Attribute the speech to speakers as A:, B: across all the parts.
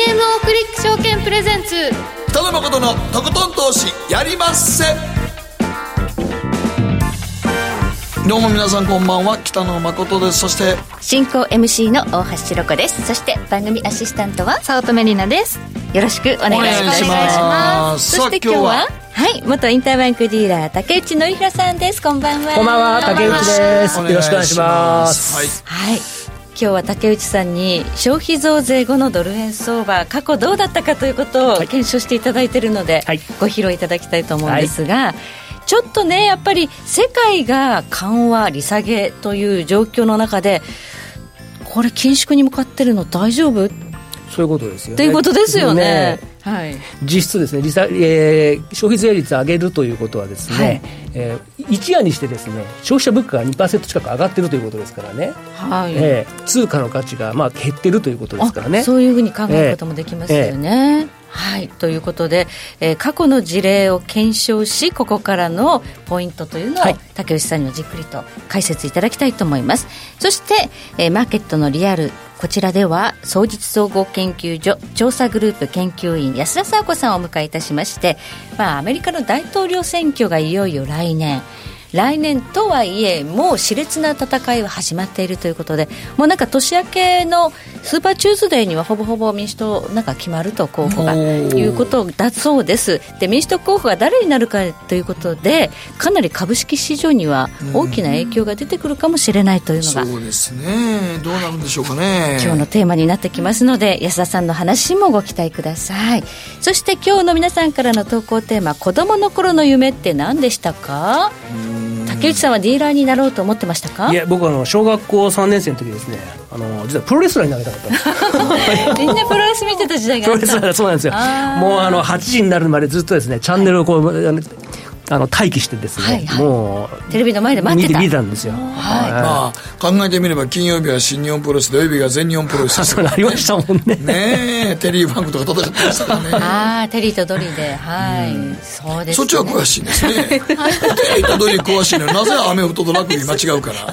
A: GMO クリック証券プレゼンツ。
B: 北野誠のとことん投資やりまっせ。どうも皆さんこんばんは。北野誠です。そして
C: 進行 MC の大橋ひろ子です。そして番組アシスタントは
A: 早乙女里奈です。
C: よろしくお願いします。
B: お願いします。
C: そして今日はは？い元インターバンクディーラー竹内典弘さんです。こんばんは。
D: こんばんは竹内です。よろしくお願いします。
B: はい。
C: はい今日は竹内さんに消費増税後のドル円相場過去どうだったかということを検証していただいているので、
D: はい。
C: ご披露いただきたいと思うんですが、ちょっとねやっぱり世界が緩和利下げという状況の中でこれ緊縮に向かってるの大丈夫
D: そういうことですよね。
C: ということですよね。はい、
D: 実質ですね利下、えー消費税率上げるということはですね、
C: はい。
D: えー一夜にしてですね消費者物価が2%近く上がってるということですからね、
C: はい。
D: えー通貨の価値がまあ減ってるということですからね。
C: あそういうふうに考えることもできますよね。はい、ということで、えー過去の事例を検証しここからのポイントというのを、
D: はい。
C: 竹内さんにはじっくりと解説いただきたいと思います。そして、えーマーケットのリアルこちらでは総実総合研究所調査グループ研究員安田佐和子さんをお迎えいたしまして、まあ、アメリカの大統領選挙がいよいよ来年来年とはいえもう熾烈な戦いは始まっているということでもうなんか年明けのスーパーチューズデーにはほぼほぼ民主党なんか決まると候補がいうことだそうです。で民主党候補が誰になるかということでかなり株式市場には大きな影響が出てくるかもしれないというのが
B: そうですね。どうなるんでしょうかね。
C: 今日のテーマになってきますので安田さんの話もご期待ください。そして今日の皆さんからの投稿テーマ子供の頃の夢って何でしたか？竹内さんはディーラーになろうと思ってましたか？
D: いや僕はあの小学校3年生の時ですね。あの実はプロレスラーになりたかったんです。
C: みんなプロレス見てた時代が
D: プロレス
C: あった
D: ラーそうなんですよ。もうあの8時になるまでずっとですねチャンネルをこうあの待機してですね、
C: はいはい。
D: もう
C: テレビの前で待ってた。
D: 見てたんですよ。はい。
B: まあ考えてみれば金曜日は新日本プロレス土曜日が全日本プロレスです
D: そうなりましたもんね。
B: ねえテリー・ファンクとか戦ってましたからね。
C: ああテリーとドリーで。はい、そうです、ね、
B: そっちは詳しいんですね。テリーとドリー詳しいのになぜアメフトとラグビー間違うから。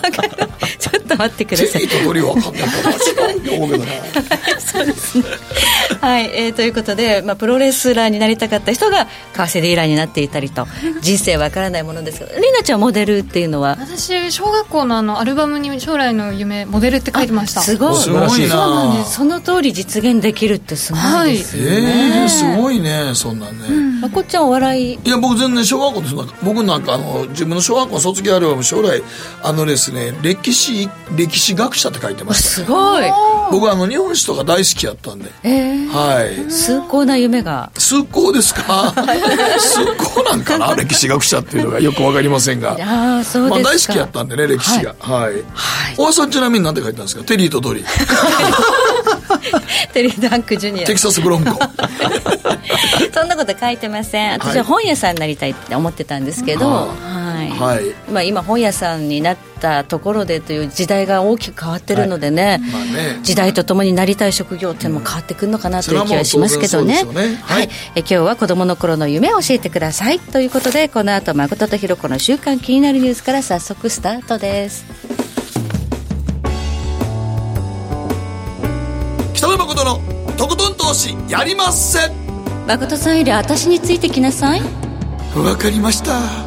C: ちょっと待ってください。
B: テリーとドリーは分かんないから間違うと思うけど な
C: はい、えーということで、まあ、プロレスラーになりたかった人が為替ディーラーになっていたりと。人生わからないものですけどりなちゃんモデルっていうのは？
A: 私小学校のあのアルバムに将来の夢モデルって書いてました。
C: すごい。
B: すごい
C: そうなん
B: な
C: です。その通り実現できるってすごいですよ
B: え
C: ね、
B: えすごいねそんなん。ね、
C: まこっちゃんお笑い？
B: いや僕全然小学校です僕なんかあの自分の小学校卒業アルバム将来あのですね歴史歴史学者って書いてました。
C: すごい。
B: 僕はあの日本史とか大好きやったんで。
C: えー、
B: はい。
C: 崇高な夢が。
B: 崇高ですか？崇高なんかな？歴史学者っていうのがよくわかりませんが。
C: ああそうですか、
B: まあ大好きやったんでね歴史が。はい、大橋さんちなみに何て書いてたんですか？テリーとドリー。
C: テリー・ダンク・ジュニア。
B: テキサスブロンコ。
C: そんなこと書いてません。私は本屋さんになりたいって思ってたんですけど、
B: は
C: はい。
B: はい。
C: まあ、今本屋さんになったところでという時代が大きく変わってるのでね,、
B: まあね。
C: 時代とともになりたい職業っていうのも変わってくるのかなという気はしますけどね,、
B: う当然そうですよね。
C: は
B: はい。い
C: え今日は子どもの頃の夢を教えてくださいということでこの後誠とひろ子の週刊気になるニュースから早速スタートです。
B: 北野誠のとことん投資やりまっせ。
C: 誠さんより私についてきなさい。
B: わかりました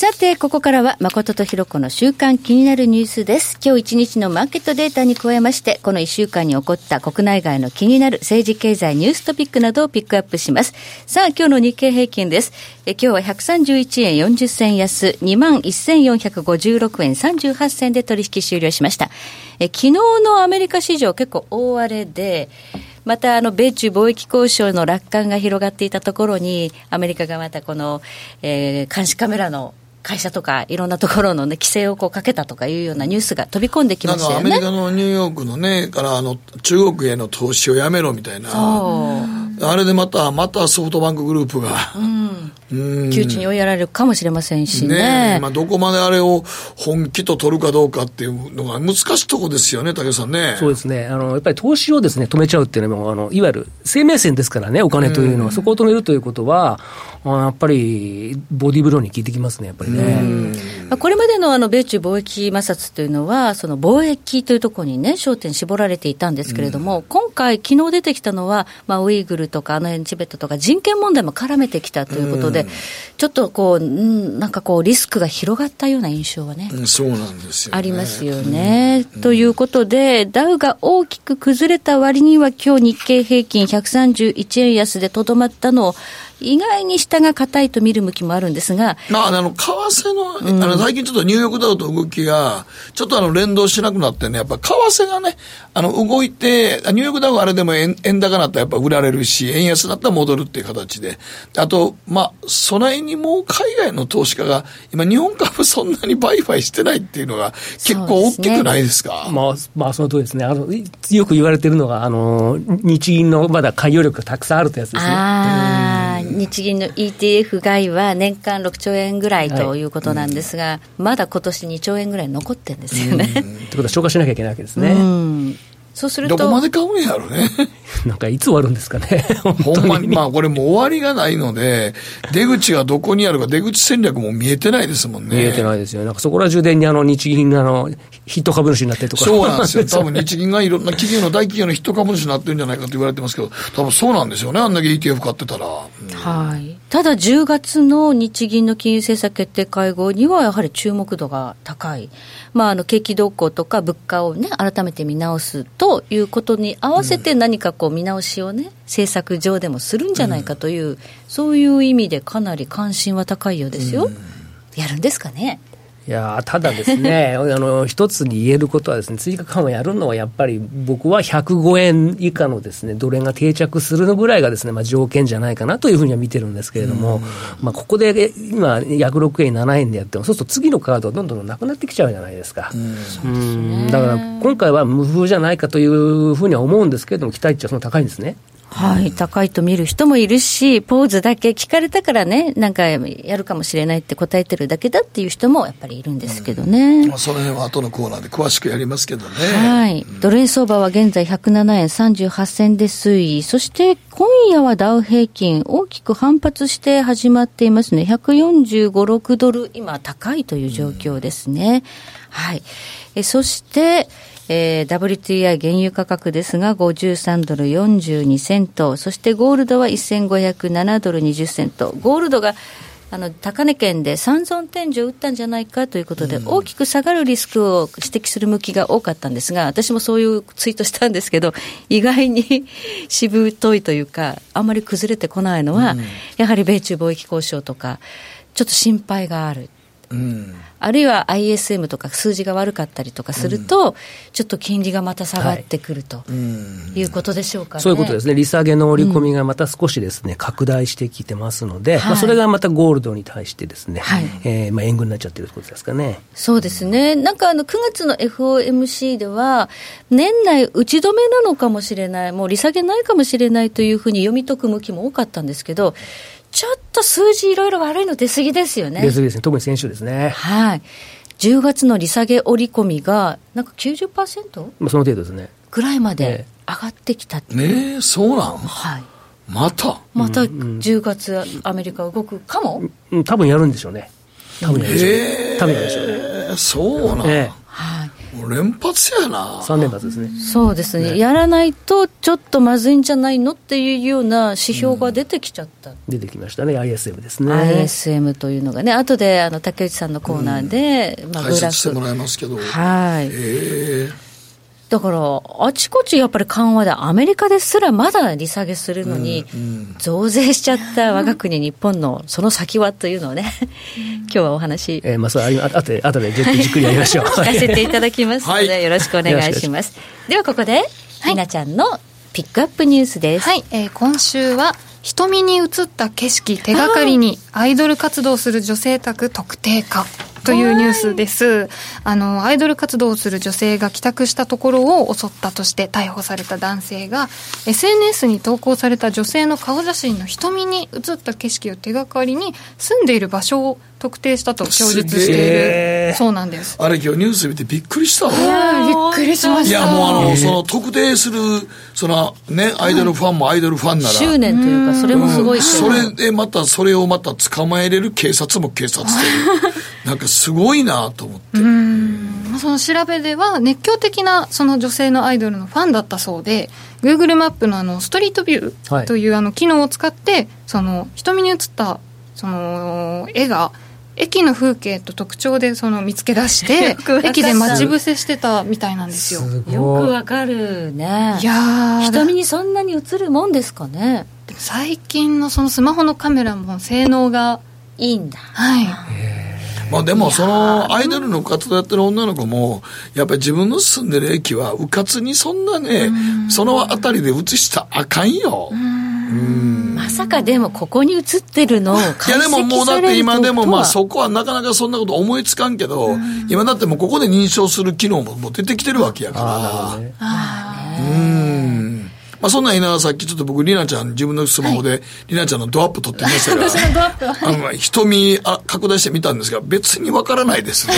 C: さて、ここからは誠とひろ子の週間気になるニュースです。今日一日のマーケットデータに加えまして、この一週間に起こった国内外の気になる政治経済ニューストピックなどをピックアップします。さあ、今日の日経平均です。え今日は131円40銭安、21,456円38銭で取引終了しました。え昨日のアメリカ市場結構大荒れで、またあの米中貿易交渉の楽観が広がっていたところに、アメリカがまたこの、えー監視カメラの会社とかいろんなところの、ね、規制をこうかけたとかいうようなニュースが飛び込んでき
B: な
C: ましたよね。
B: んかアメリカのニューヨークのねからあの中国への投資をやめろみたいな
C: そう
B: あれでまた、またソフトバンクグループが、
C: 窮地に追いやられるかもしれませんしね。
B: ねまあ、どこまであれを本気と取るかどうかっていうのが難しいとこですよね、武さんね。
D: そうですね。あの、やっぱり投資をですね、止めちゃうっていうのも、あの、いわゆる生命線ですからね、お金というのは。そこを止めるということは、あやっぱり、ボディーブローに効いてきますね、やっぱりね。
C: まあ、これまでのあの米中貿易摩擦というのは、その貿易というところにね、焦点絞られていたんですけれども、今回、昨日出てきたのは、まあ、ウイグルとか、あの辺チベットとか、人権問題も絡めてきたということで、ちょっとこう、うんなんかこう、リスクが広がったような印象はね。
B: うんそうなんですよ、ね。
C: ありますよね。ということで、ダウが大きく崩れた割には、今日日経平均131円安でとどまったのを、意外に下が硬いと見る向きもあるんですが、
B: まあ、あの、為替の、あの、最近ちょっとニューヨークダウと動きが、ちょっとあの、連動しなくなってね、やっぱ為替がね、あの、動いて、ニューヨークダウはあれでも円円高になったらやっぱ売られるし、円安だったら戻るっていう形で。あと、まあ、備えにもう海外の投資家が、今日本株そんなに売買してないっていうのが結構大きくないですか？
D: まあ、まあ、その通りですね。あの、いよく言われてるのが、あの、日銀のまだ海洋力がたくさんあるってやつですね。
C: 日銀の ETF 買いは年間6兆円ぐらいということなんですが、まだ今年2兆円ぐらい残ってるんですよね。
D: ということは消化しなきゃいけないわけですね。
C: うんそうすると、
B: どこまで買うんやろね。
D: なんかいつ終わるんですかね。
B: ほんまに、まあこれもう終わりがないので、出口がどこにあるか、出口戦略も見えてないですもんね。
D: 見えてないですよ。なんかそこら中でにあの日銀があのヒット株主になってるとか。
B: そうなんですよ。多分日銀がいろんな企業の大企業のヒット株主になってるんじゃないかと言われてますけど、多分そうなんですよね。あんだけ ETF 買ってたら。うん
C: はい、ただ10月の日銀の金融政策決定会合には、やはり注目度が高い、まあ、あの景気動向とか物価を、ね、改めて見直すということに合わせて、何かこう見直しをね、政策上でもするんじゃないかという、そういう意味でかなり関心は高いようですよ。やるんですかね。
D: いやーただですね、あの一つに言えることはですね、追加緩和やるのはやっぱり僕は105円以下のですね、ドル円が定着するのぐらいがですね、まあ条件じゃないかなというふうには見てるんですけれども、まあここで今約6円7円でやっても、そうすると次のカードはどんどんなくなってきちゃうじゃないですか。うんだから今回は無風じゃないかというふうには思うんですけれども、期待値はその高いんですね。
C: はい、高いと見る人もいるし、ポーズだけ聞かれたからね、なんかやるかもしれないって答えてるだけだっていう人もやっぱりいるんですけどね。
B: まあその辺は後のコーナーで詳しくやりますけどね。
C: はい。ドル円相場は現在107円38銭で推移。そして今夜はダウ平均大きく反発して始まっていますね。145、6ドル、今高いという状況ですね。はい。えそして、えー WTI 原油価格ですが、53ドル42セント。そしてゴールドは1507ドル20セント。ゴールドがあの高値圏で三尊天井を打ったんじゃないかということで、大きく下がるリスクを指摘する向きが多かったんですが、私もそういうツイートしたんですけど、意外に しぶといというか、あんまり崩れてこないのは、やはり米中貿易交渉とか、ちょっと心配がある。
B: うん。
C: あるいは ISM とか数字が悪かったりとかすると、ちょっと金利がまた下がってくると
B: うん。
C: いうことでしょうかね。
D: そういうことですね、利下げの織り込みがまた少しですね、拡大してきてますので、まあ、それがまたゴールドに対してですね、
C: はい
D: えーまあ、円軍になっちゃってるってことですかね。
C: そうですね。なんかあの9月の FOMC では、年内打ち止めなのかもしれない、もう利下げないかもしれないというふうに読み解く向きも多かったんですけど、ちょっと数字いろいろ悪いの出過ぎですよね。
D: ですですね、特に先週ですね。
C: はい。10月の利下げ織り込みが、なんか90%
D: まあ、その程度ですね。
C: ぐらいま
D: え
C: で上がってきたって
B: ねえ、そうなん？
C: はい。
B: また？
C: また10月、アメリカ動くかも、
D: うん、多分やるんでしょうね。多分やるでしょうね。
B: え
D: 多分やるでしょうね。
B: えー、そうなん？
D: え
C: はい。
B: もう連発やな
D: え、。3連発ですね。
C: そうですねやらないとちょっとまずいんじゃないのっていうような指標が出てきちゃった、
D: 出てきましたね、ISM ですね。
C: ISM というのがね、後であの竹内さんのコーナーで、まあ、
B: 解。説してもらいますけど。
C: はい
B: ええ
C: だから、あちこちやっぱり緩和で、アメリカですらまだ利下げするのに、増税しちゃった我が国日本のその先はというのをね、今日はお話、
D: えーまあ、それありああとで、あとでじっくりじっくりやりましょう。
C: 聞かせていただきますので、
B: はい。
C: よろしくお願いします。ではここで、ひなちゃんのピックアップニュースです。
A: はい、えー今週は瞳に映った景色手がかりにアイドル活動する女性宅特定かというニュースです。あの、アイドル活動をする女性が帰宅したところを襲ったとして逮捕された男性が、SNS に投稿された女性の顔写真の瞳に映った景色を手がかりに、住んでいる場所を特定したと供述している
D: え。
A: そうなんです。
B: あれ今日ニュース見てびっくりしたわ。
A: びっくりしま
B: い
A: した。
B: やもうあの、その特定する、そのね、アイドルファンもアイドルファンなら。
C: 執念というか、それもすごいけど。
B: それでまた、それをまた捕まえれる警察も警察で。なんかすごいなと思って。
A: まあその調べでは熱狂的なその女性のアイドルのファンだったそうで Google マップのあのストリートビュ
D: はい
A: ーというあの機能を使ってその瞳に映ったその絵が駅の風景と特徴でその見つけ出して 駅で待ち伏せしてたみたいなんですよ。
D: すごい
C: よくわかるね。
A: いやー
C: 瞳にそんなに映るもんですかね。
A: でも最近のそのスマホのカメラも性能が
C: いいんだ。
A: はい
B: まあでもそのアイドルの活動やってる女の子も、やっぱり自分の住んでる駅は、うかつにそんなね、そのあたりで映したらあかんよ。
C: まさかでもここに映ってるのを
B: いや
C: 解
B: でももうだっ
C: 析される
B: て今でもまあ
C: そ
B: そこはなかなかそんなこと思いつかんけど、今だってもうここで認証する機能ももう出てきてるわけやから。うん。まあそんなん言いながらさっきちょっと僕、りなちゃん自分のスマホで、りなちゃんのドアップ撮ってみましたが、
A: 私のドアップは
B: あの、瞳あ拡大してみたんですが、別にわからないですね。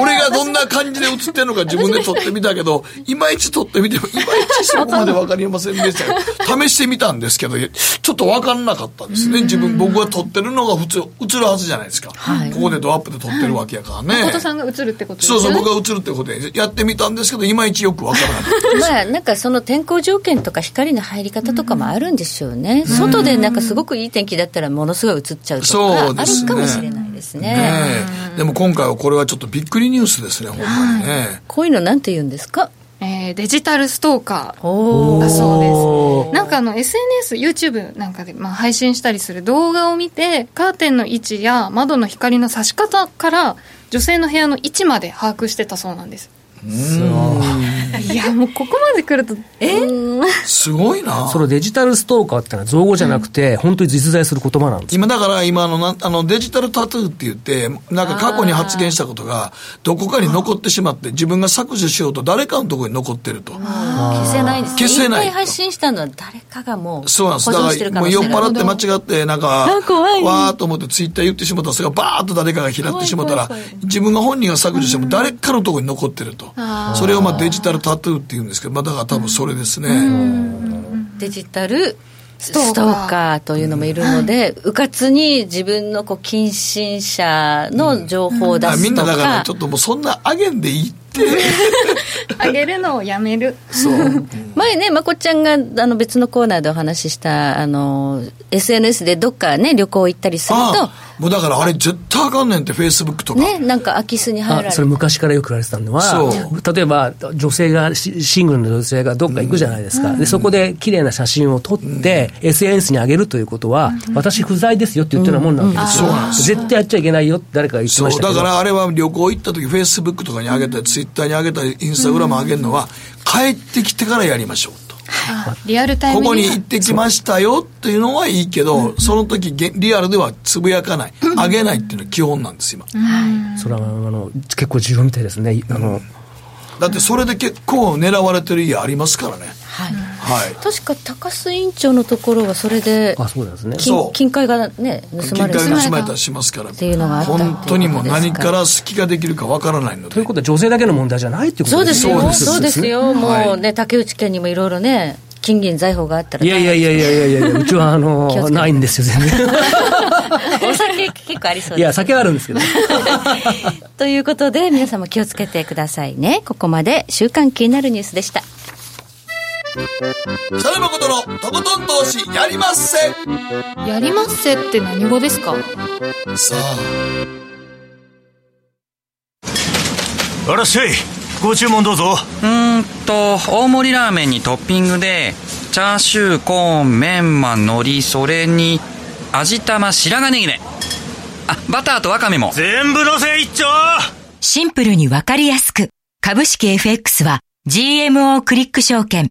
B: 俺がどんな感じで映ってるのか自分で撮ってみたけど、いまいち撮ってみても、いまいちそこまでわかりませんでしたよ。試してみたんですけど、ちょっとわかんなかったですね。自分、僕が撮ってるのが普通、映るはずじゃないですか。ここでドアップで撮ってるわけやからね。
A: 誠さんが映るってことです
B: そうそう、僕が映るってことで、やってみたんですけど、いまいちよくわからなかった。
C: まあなんかその天候条件とか光の入り方とかもあるんでしょうね。外でなんかすごくいい天気だったらものすごい映っちゃうと
B: そ
C: かあるかもしれないですね。
B: ねえ。でも今回はこれはちょっとびっくりニュースですね、ほんまにね。
C: こういうのなんて言うんですか？
A: えーデジタルストーカー
C: お
A: だそう
D: お
A: です。なんかあの SNS、YouTube なんかでまあ配信したりする動画を見て、カーテンの位置や窓の光の差し方から、女性の部屋の位置まで把握してたそうなんです。い。や、もうここまで来ると、え？
B: すごいな。
D: そのデジタルストーカーってのは造語じゃなくて、本当に実在する言葉なんです。
B: 今だから今あのなんあのデジタルタトゥーって言って、なんか過去に発言したことがどこかに残ってしまって自分が削除しようと誰かのところに残ってると。
C: 消せないんですね。
B: 消せない
C: 一回発信したのは誰かがもう
B: そうなんです。だ
C: 保存してる
B: から。もう酔っ払って間違ってなんか、
C: あ怖い
B: わーっと思ってツイッター言ってしまったらそれがバーッと誰かが拾ってしまったら
C: 怖い怖い怖、
B: 自分が本人が削除しても誰かのところに残ってると。それをまあデジタルタトゥーって言うんですけど、まあだから多分それですね。
C: デジタルス
A: トーカー
C: というのもいるので、うかつに自分のこう近親者の情報を出
B: あみん。
C: すとか、
B: なだからちょっともうそんなあげんでいいって。
A: あげるのをやめる。
B: そう。
C: 前ね、まこっちゃんがあの別のコーナーでお話しした、あの、SNS でどっかね、旅行行ったりする
B: ああもうだからあれ絶対あかんねんって、フェイスブックと
C: と、
B: か。
C: ね、なんか空き巣に入られ
D: あそれ昔からよく言われてたのは
B: そう、
D: 例えば女性が、シシングルの女性がどっか行くじゃないですか。で、そこで綺麗な写真を撮って、SNS に上げるということは、私不在ですよって言ってるようなもんなわけですよ。
B: そうなんです
D: 絶対やっちゃいけないよって誰かが言って
B: そう、
D: ましたけど。
B: だからあれは旅行行った時、フェイスブックとかに上げたり、ツイッターに上げたり、インスタグラム上げるのは、帰ってきてからやりましょうと。
A: リアルタイム
B: ここに行ってきましたよっていうのはいいけど、その時げリアルではつぶやかない、上げないっていうのが基本なんです、今。
D: それはあの結構重要みたいですね。あの
B: だってそれで結構狙われてる家ありますからね。
C: はい。
B: はい。
C: 確か高須委員長のところはそれで
D: あ、そうですね。
C: 金金塊がね盗
B: 金
C: まれて
B: 塊盗まれたりしますから。
C: っていうのがあった
B: 本当にもう何から隙ができるかわからないので
D: という。ことは女性だけの問題じゃないっていうこと
C: そうですよ
B: そうです
C: そうですよも
B: はい
C: うね竹内家にもいろいろね金銀財宝があったら
D: いやいやいやいやいやいやうちはあの、
C: 気をつけて
D: ないんですよ、全然。
C: お酒結構ありそうです
D: いや、酒はあるんですけど。
C: ということで皆さんも気をつけてくださいねここまで週刊気になるニュースでした
B: 北野誠のとことん投資やりまっせ。
A: やりまっせって何語ですか？
B: さ
E: あ。らっしゃい。ご注文どうぞ。
F: うーんと大盛りラーメンにトッピングでチャーシューコーンメンマ海苔それに味玉白髪ネギね。あバターとワカメも。
E: 全部のせ一丁。
G: シンプルにわかりやすく。株式 FX は GMO クリック証券。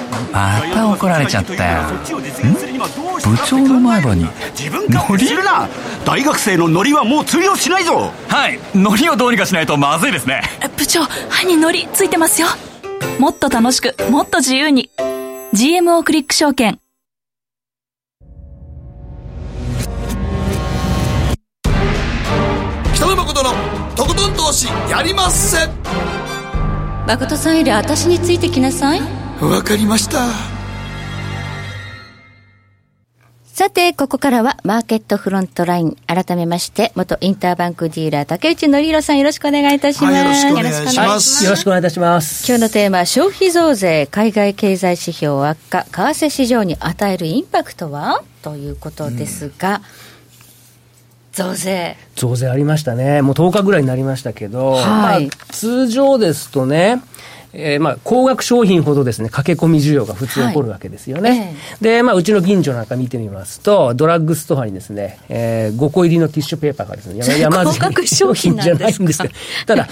F: また怒られちゃったよ。部長の前歯に
E: 自分勝手にするな。大学生のノリはもう通用しないぞ。
F: はい。ノリをどうにかしないとまずいですね。
H: 部長歯にノリついてますよ。もっと楽しくもっと自由に。GMO クリック証券。
B: 北野誠のとことん投資やりまっせ。
C: 誠さんより私についてきなさい。
B: わかりました
C: さて、ここからはマーケットフロントライン。改めまして、元インターバンクディーラー、竹内則弘さんよろしくお願いいたします。
B: はいよろしくお願いします
D: よろしくお願いいたします。
C: 今日のテーマは消費増税、海外経済指標悪化、為替市場に与えるインパクトは？ということですが、増税。
D: 増税ありましたね。もう10日ぐらいになりましたけど、
C: はい
D: まあ、通常ですとね、えーまあ、高額商品ほどですね、駆け込み需要が普通起こるわけですよね。で、まあ、うちの近所なんか見てみますと、ドラッグストアにですね、えー5個入りのティッシュペーパーがですね、山山積み
C: 高額商品
D: じゃないんですけど、ただ、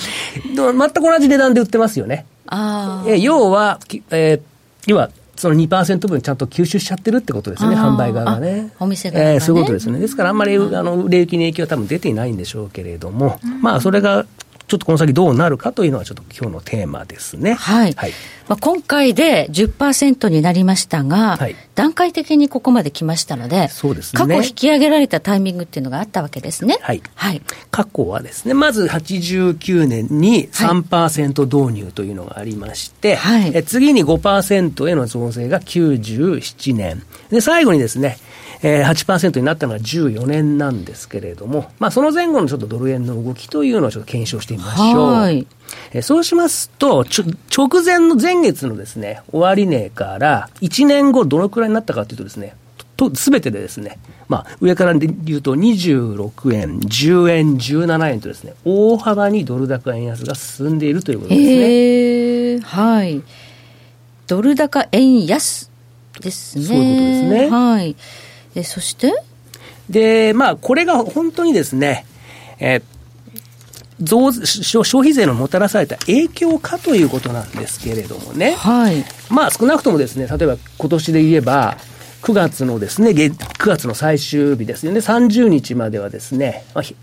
D: ど全く同じ値段で売ってますよね。
C: あ
D: えー要は、きえー要は、その2%分ちゃんと吸収しちゃってるってことですね、販売側がね。
C: あお店側がね
D: えーそういうことですね。ですから、あんまり、あの、売れ行きに影響は多分出ていないんでしょうけれども、まあ、それが、ちょっとこの先どうなるかというのは、ちょっと今日のテーマですね。
C: はい。
D: はい。
C: まあ、今回で10%になりましたが、
D: はい
C: 段階的にここまで来ましたので、
D: そうですね
C: 過去引き上げられたタイミングっていうのがあったわけですね。
D: はい
C: はい。
D: 過去はですね、まず89年に3%導入というのがありまして、
C: はい
D: え次に5%への増税が97年。で、最後にですね、えー、8%になったのが14年なんですけれども、まあ、その前後のちょっとドル円の動きというのをちょっと検証してみましょう。
C: はい
D: えーそうしますと、ちょ直前の前月のですね、終値から1年後どのくらいになったかというとですね、と、すべてでですね、まあ、上からで言うと26円、10円、17円とですね、大幅にドル高円安が進んでいるということですね。
C: へえはい。ドル高円安ですね。
D: そういうことですね
C: はい。え、そして？
D: で、まあ、これが本当にですね、えー増消消費税のもたらされた影響かということなんですけれどもね。
C: はい。
D: まあ少なくともですね、例えば今年で言えば、9月のですね、月9月の最終日ですよね、30日まではですね、まあひ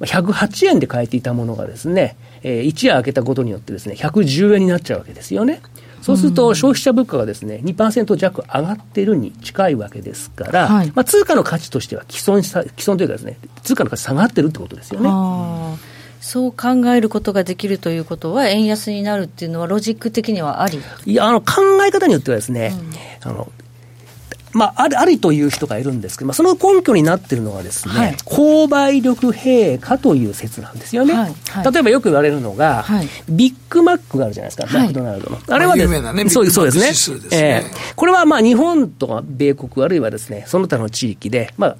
D: まあ108円で買えていたものがですね、えー一夜明けたことによってですね、110円になっちゃうわけですよね。そうすると消費者物価がですね、2%弱上がっているに近いわけですから、
C: はい
D: まあ通貨の価値としては既存さ、既存というかですね、通貨の価値下がってるってことですよね。
C: そう考えることができるということは、円安になるっていうのは、ロジック的にはあり？
D: いや、あの、考え方によってはですね、あの、まあ、ある、ありという人がいるんですけど、まあ、その根拠になっているのはですね、
C: はい。
D: 購買力陛下という説なんですよね。
C: はい。はい。
D: 例えばよく言われるのが、
C: はい。
D: ビッグマックがあるじゃないですか、
C: はい。
D: マクドナルドの。あれはです
B: 有名なね
D: そうですね。
B: すね。
D: ええ。これはまあ日本とか米国、あるいはですね、その他の地域で、まあ、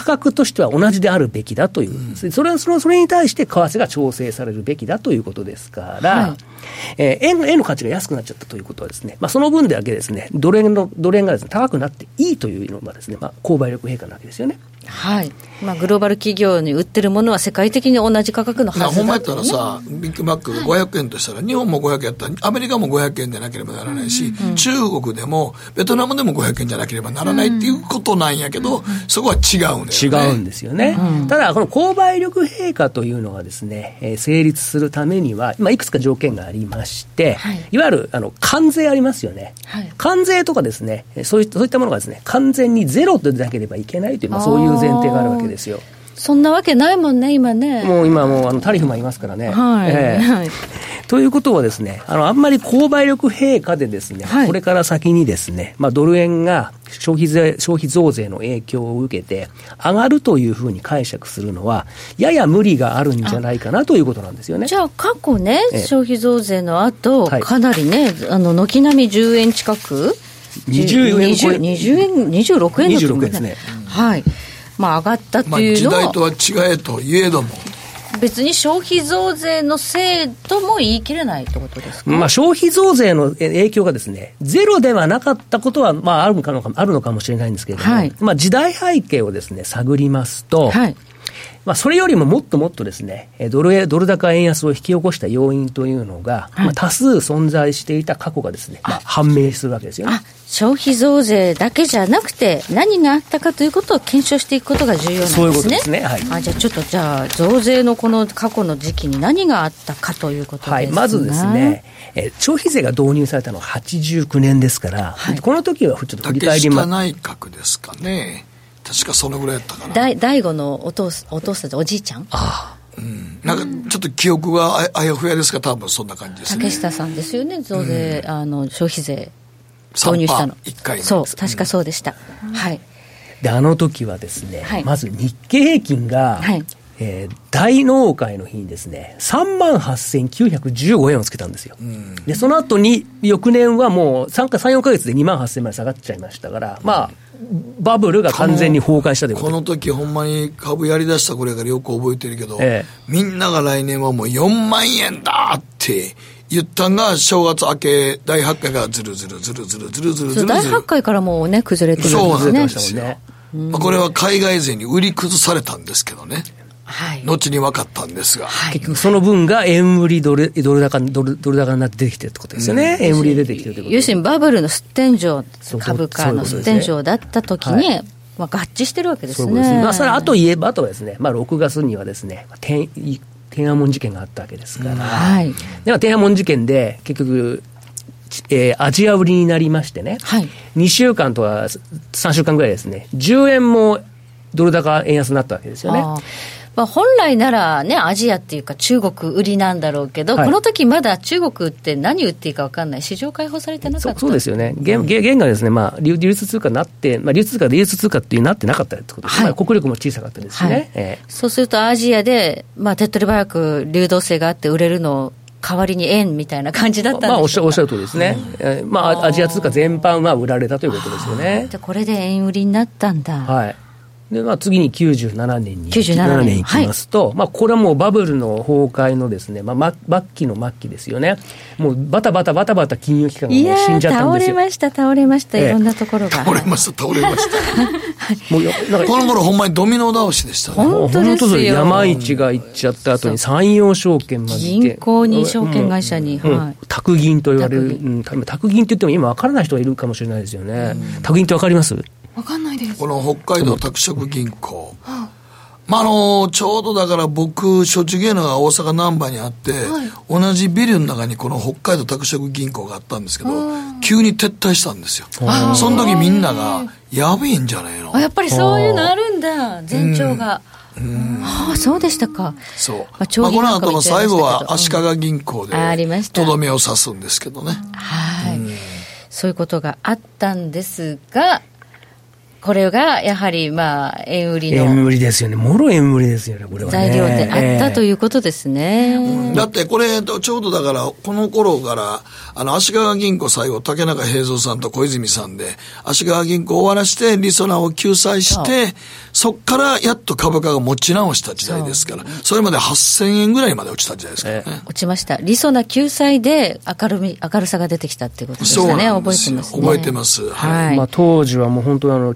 D: 価格としては同じであるべきだという、それはそれに対して為替が調整されるべきだということですから、
C: はい。
D: えー円円の価値が安くなっちゃったということはですね、まあ、その分だけですね、ドル円の、ドル円がですね、高くなっていいというのがですね、まあ、購買力陛下なわけですよね。
C: はい。まあ、グローバル企業に売ってるものは世界的に同じ価格のはずだ
B: なほんまやっ
C: と
B: たらさ、ビッグマックが500円としたら、日本も500円やったら、アメリカも500円でなければならないし、中国でも、ベトナムでも500円じゃなければならないっていうことなんやけど、そこは違うんだよね。
D: 違うんですよね。ただ、この購買力陛下というのがですね、えー成立するためには、まあ、いくつか条件がありまして、
C: はい
D: い、わゆる、あの、関税ありますよね。
C: はい
D: 関税とかですね、えーそういそういったものがですね、完全にゼロでなければいけないという、まあ、そういう前提があるわけですよ。
C: そんなわけないもんね、今ね。
D: もう今もうあのタリフもありますからね。
C: はい
D: ええ
C: はい
D: ということはですね、あの、あんまり購買力陛下でですね、
C: はい
D: これから先にですね、まあ、ドル円が消費税、消費増税の影響を受けて、上がるというふうに解釈するのは、やや無理があるんじゃないかなということなんですよね。
C: じゃあ、過去ね、
D: ええ
C: 消費増税の後、
D: はい
C: かなりね、あの、軒並み10円近く
D: ？20円超え
C: 20, 20円、26円だと思う
D: 26円ですね。
C: はい。まあ、上がったって
B: まあ、
C: いうのは、
B: 時代とは違えといえども、
C: 別に消費増税のせいとも言い切れないってことですか、
D: まあ、消費増税の影響がですね、ゼロではなかったことは、まあ、あるのかあるのかもしれないんですけれども、はい、まあ、時代背景をですね、探りますと、はいまあ、それよりももっともっとですね、ドルドル高円安を引き起こした要因というのが、はい、まあ、多数存在していた過去がですね、まあ、判明するわけですよね。
C: 消費増税だけじゃなくて、何があったかということを検証していくことが重要なんですね。そういうことですね。はい、あじゃあちょっと、じゃあ、増税のこの過去の時期に何があったかということですね。はい、
D: まずですね、え消費税が導入されたのは89年ですから、はい、この時はちょっと振り返り
B: ます。内閣ですかね。確かそのぐらいやったかな。
C: 大大悟のお父お父さんおじいちゃん？
B: ああ。うん、なんかちょっと記憶がああやふやですが多分そんな感じですね。
C: 竹下さんですよね増税、うん、あの消費税導入したの。
B: 1回
C: そう確かそうでした、うん、はい。
D: であの時はですね、はい、まず日経平均が、はい。えー、大納会の日にですね、3万8915円をつけたんですよ。うん、で、その後に、翌年はもう3か3、4か月で2万8000まで下がっちゃいましたから、まあ、バブルが完全に崩壊したという
B: こと。この時ほんまに株やりだしたこれからよく覚えてるけど、ええ、みんなが来年はもう4万円だって言ったんが正月明け第8回がずるずるずるずるずるずるずる
C: 第8回からもうね崩れてるんですね。そうなん
B: ですよ、まあ、これは海外勢に売り崩されたんですけどね。はい、後に分かったんですが、
D: はい、結局その分が円売りドルドル高ドルドル高になって出てきてるってことですよね、うん、円売り出てきてるってこと
C: 要するにバブルの出天井株価の出天井だった時に、はいまあ、合致してるわけですね。そ
D: まあ、それあと言えば、あとはですね、まあ、6月にはですね、天天安門事件があったわけですから、うん、はい、では天安門事件で結局、えー、アジア売りになりましてね、はい、2週間とか3週間ぐらいですね、10円もドル高円安になったわけですよね。
C: まあ、本来ならね、アジアっていうか中国売りなんだろうけど、はい、この時まだ中国って何売っていいか分かんない、市場開放されてなかった。
D: そうですよね、現現がですね、まあ、流流通通貨になって、まあ、流通通貨、流通通貨っていうなってなかったってことです、はい、まあ、国力も小さかったですしね、はい。
C: えー、そうするとアジアで、まあ、手っ取り早く流動性があって売れるのを代わりに円みたいな感じだったん
D: まあ、おっしゃおっしゃるとりですね、うん、えー、まあ、アジア通貨全般は売られたということですよね。
C: じゃこれで円売りになったんだ。
D: はいで、まあ、次に97年に、97年いきますと、はい、まあ、これはもうバブルの崩壊のですね、まあ、末期の末期ですよね。もうバタバタバタバタ金融機関がもう死んじゃったんですよ。倒
C: れました、倒れました、いろんなところが。
B: 倒れました、倒れました。もうなんかこの頃ほんまにドミノ倒しでしたね。
C: 本当ですよ。
D: 山一が行っちゃった後に山陽証券まで
C: 銀行に証券会社に、
D: 宅銀と言われる、うん、宅銀って言っても今分からない人がいるかもしれないですよね。宅銀って分かります？
A: わかんないです。
B: この北海道拓殖銀行。まあ、あのちょうどだから僕、所持芸能が大阪難波にあって、はい、同じビルの中にこの北海道拓殖銀行があったんですけど、急に撤退したんですよ。その時みんなが、やべえんじゃないの
C: やっぱりそういうのあるんだ、前兆が。うん、ああそうでしたか。
B: そう。まあ、まあ、この後の最後は足利銀行で、とどめを刺すんですけどね。
C: はい、そういうことがあったんですが、これがやはりまあ円売りの
D: 円売りですよね、もろ円売りですよね、これは、
C: ね、材料であったということですね、
B: えー、だってこれ、ちょうどだから、この頃からあの足利銀行最後、竹中平蔵さんと小泉さんで、足利銀行を終わらして、りそなを救済して、そこからやっと株価が持ち直した時代ですから、それまで8000円ぐらいまで落ちた時代ですからね。えー、
C: 落ちました、りそな救済で明るみ明るさが出てきたっていうことですね、覚えてます、
B: ね、覚えてます、
D: はい。まあ、当時はもう本当にあの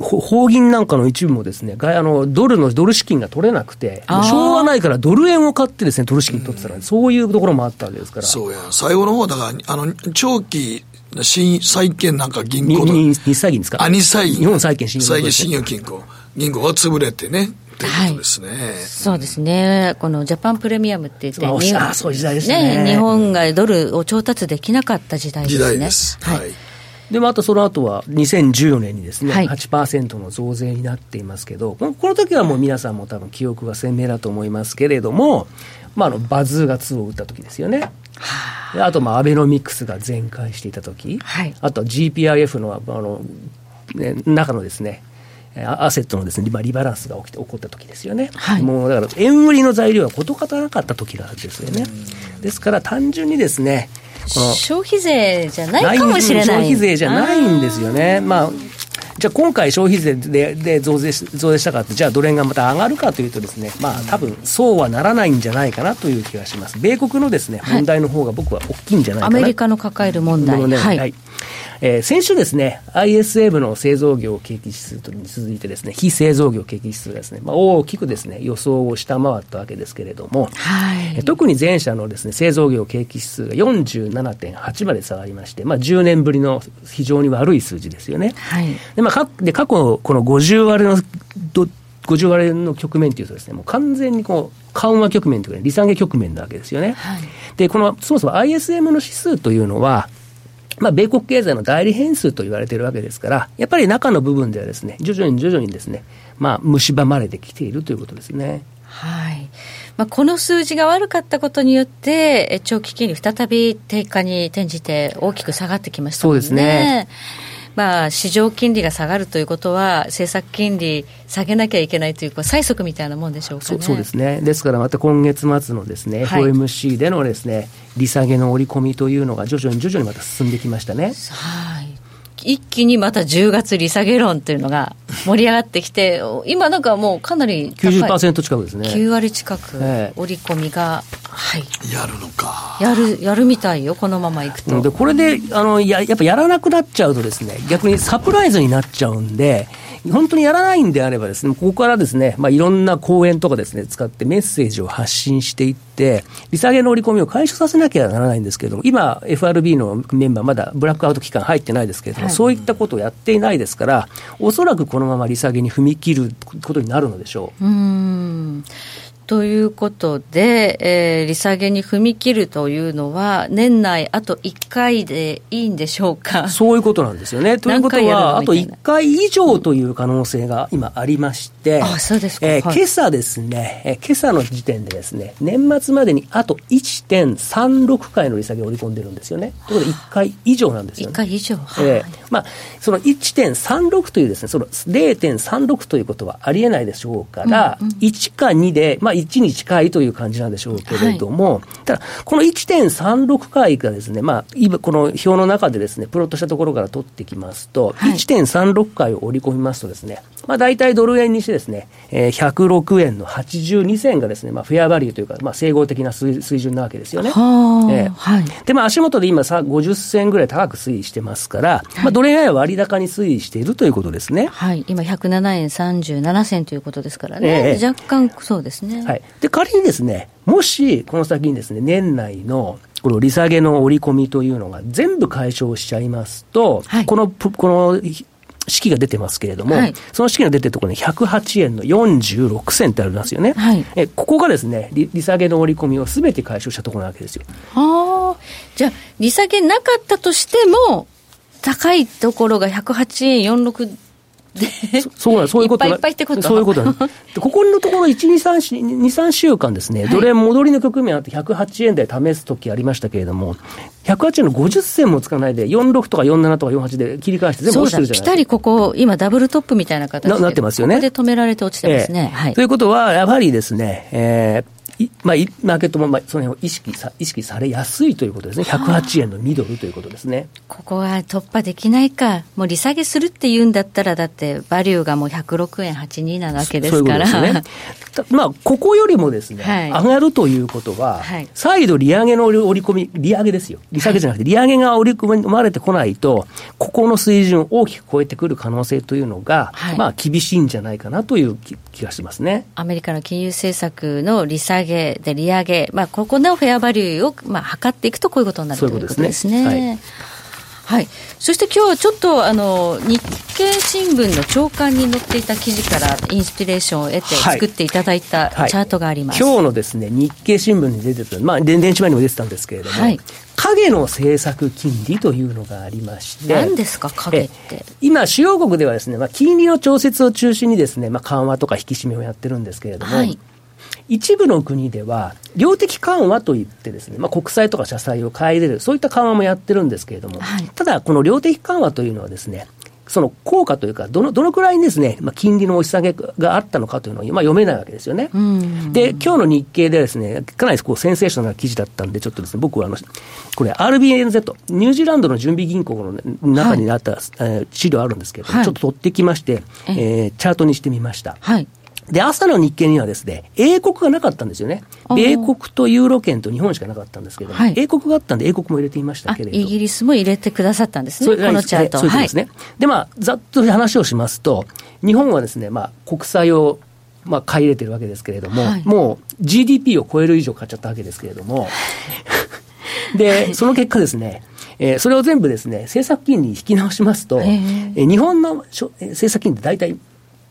D: 法銀なんかの一部もですね、あのドルのドル資金が取れなくて、しょうがないからドル円を買ってですね、ドル資金取ってたら、うん、そういうところもあったわけですから。
B: そうや、最後の方だから、あの、長期、新債券なんか銀行
D: の。日債銀ですか？
B: あ、日債
D: 日本債券信
B: 用銀行。信用金庫。銀行が潰れてね。はい、ですね、
C: そうですね、このジャパンプレミアムって言って、日本がドルを調達できなかった時代ですね。時代
B: です。はい、はい
D: で、またその後は2014年にですね、はい、8%の増税になっていますけど、この時はもう皆さんも多分記憶が鮮明だと思いますけれども、まあ、あのバズーが2を打った時ですよね。あ。と、まあ、アベノミクスが全開していた時、はい、あと GPIF のあの、ね、中のですね、アセットのですね、リバランスが起きて起こった時ですよね、はい、もうだから円売りの材料が事欠なかった時なんですよね。ですから単純にですね、
C: 消費税じゃないかもしれない。
D: 消費税じゃないんですよね。まあじゃあ今回消費税でで増税し増税したかって、じゃあドル円がまた上がるかというとですね、まあ多分そうはならないんじゃないかなという気がします。米国のですね、問題の方が僕は大きいんじゃないかな。
C: アメリカの抱える問題。
D: ね、
C: はい、
D: はいえー、先週ですね、ISM の製造業景気指数に続いてですね、非製造業景気指数がですね、まあ、大きくですね、予想を下回ったわけですけれども、
C: はい、
D: 特に前者のですね、製造業景気指数が47.8まで下がりまして、まあ、10年ぶりの非常に悪い数字ですよね。
C: はい、
D: で、まあ、で過去、この50割の、50割の局面というとですね、もう完全にこう、緩和局面というか、利下げ局面なわけですよね。
C: はい、
D: で、この、そもそも ISM の指数というのは、まあ、米国経済の代理変数と言われているわけですから、やっぱり中の部分ではですね、徐々に徐々にですね、まあ、蝕まれてきているということですね。
C: はい。まあ、この数字が悪かったことによって、長期金利再び低下に転じて大きく下がってきましたね。そうですね。まあ、市場金利が下がるということは、政策金利下げなきゃいけないという、催促みたいなもんでしょうか、ね、
D: そうですね、ですからまた今月末のですね、はい、FOMC でのですね利下げの織り込みというのが、徐々に徐々にまた進んできましたね。
C: はい一気にまた10月利下げ論っていうのが盛り上がってきて、今なんかもうかなり高い
D: 90%近くですね。
C: 9割近く織り込みが、はい。
B: やるのか。
C: やる、やるみたいよ、このままいくと。
D: で、これで、あの、や、やっぱやらなくなっちゃうとですね、逆にサプライズになっちゃうんで、本当にやらないんであればですね、ここからですね、まあ、いろんな講演とかですね、使ってメッセージを発信していって、利下げの織り込みを解消させなきゃならないんですけれども、今、FRB のメンバー、まだブラックアウト期間入ってないですけれども、はい、そういったことをやっていないですから、おそらくこのまま利下げに踏み切ることになるのでしょ
C: う。うんということで、えー、利下げに踏み切るというのは、年内あと1回でいいんでしょうか？
D: そういうことなんですよね。ということは、あと1回以上という可能性が今ありまして、
C: あそうですか、
D: えーはい、今朝ですね、えー、今朝の時点でですね、年末までにあと1.36回の利下げを織り込んでるんですよね。ということで、1回以上なんですよね。
C: 1回以上、
D: はい、えー、まあ、その1.36というですね、その0.36ということはありえないでしょうから、うんうん、1か2で、まあ、1に近いという感じなんでしょうけれども、はい、ただ、この1.36回がですね、まあ、今、この表の中でですね、プロットしたところから取ってきますと、はい、1.36回を織り込みますとですね、まあ、大体ドル円にしてですね、えー、106円の82銭がですね、まあ、フェアバリューというか、まあ、整合的な水準なわけですよね。
C: はえー、はい、
D: で、まあ、足元で今さ、50銭ぐらい高く推移してますから、はい、まあ、ドル円は割高に推移しているということですね。
C: はい、今107円37銭ということですからね、えー、若干そうですね。
D: はい。で、仮にですね、もし、この先にですね、年内のこの利下げの織り込みというのが全部解消しちゃいますと、はい、この、この式が出てますけれども、はい、その式が出てるところに108円の46銭ってありますよね。
C: はい、
D: えここがですね利、利下げの織り込みをすべて解消したところなわけですよ。
C: はあ。じゃあ、利下げなかったとしても、高いところが108円46
D: そうなんそういうこと
C: いっぱいいってこと？
D: そういうことなんここのところ1、2、3, 2 3週間ですね、ドル円戻りの局面あって108円台試すときありましたけれども、108円の50銭もつかないで、46とか47とか48で切り返して全部落ちてるじゃないですか。
C: ぴたりここ、今ダブルトップみたいな形で
D: なってますよね。
C: ここで止められて落ちてますね。
D: えーはい、ということは、やはりですね、えー、まあ、マーケットもまあその辺を意識さ意識されやすいということですね、108円のミドルということですね。
C: ここは突破できないか、もう利下げするっていうんだったら、だって、バリューがもう106円82なわけですから。そういうこと
D: ですね、まあ、ここよりもですね、はい、上がるということは、はい、再度利上げの織り込み、利上げですよ、利下げじゃなくて、利上げが織り込まれてこないと、ここの水準を大きく超えてくる可能性というのが、はい、まあ、厳しいんじゃないかなという気がしますね。
C: アメリカの金融政策の利下げで利上げ、まあ、ここのフェアバリューを、まあ、測っていくとこういうことになるということですね。はいはい、そして今日はちょっとあの日経新聞の朝刊に載っていた記事からインスピレーションを得て作っていただいたチャートがあります、
D: はいはい、今日のですね日経新聞に出てた、まあ、電子版にも出てたんですけれども、はい、影の政策金利というのがありまして、
C: 何ですか、影。って。
D: 今、主要国ではですね、まあ、金利の調節を中心にですね、まあ、緩和とか引き締めをやってるんですけれども、はい、一部の国では、量的緩和といってですね、まあ、国債とか社債を買い入れる、そういった緩和もやってるんですけれども、はい、ただ、この量的緩和というのはですね、その効果というか、どの、どのくらいにですね、まあ、金利の押し下げがあったのかというのを、まあ、読めないわけですよね。で、今日の日経でですね、かなりこうセンセーショナルな記事だったんで、ちょっとですね、僕はあの、これ RBNZ、ニュージーランドの準備銀行の中にあった、はい、えー、資料あるんですけど、はい、ちょっと取ってきまして、えー、チャートにしてみました。はい。で、朝の日経にはですね、英国がなかったんですよね。米国とユーロ圏と日本しかなかったんですけど、はい、英国があったんで、英国も入れていましたけれど。
C: イギリスも入れてくださったんですね、このチャート。
D: そうですね。はい、で、まあ、ざっと話をしますと、日本はですね、まあ、国債をまあ、買い入れてるわけですけれども、はい、もう GDP を超える以上買っちゃったわけですけれども、で、その結果ですね、えー、それを全部ですね、政策金利に引き直しますと、えー、日本の政策金利って大体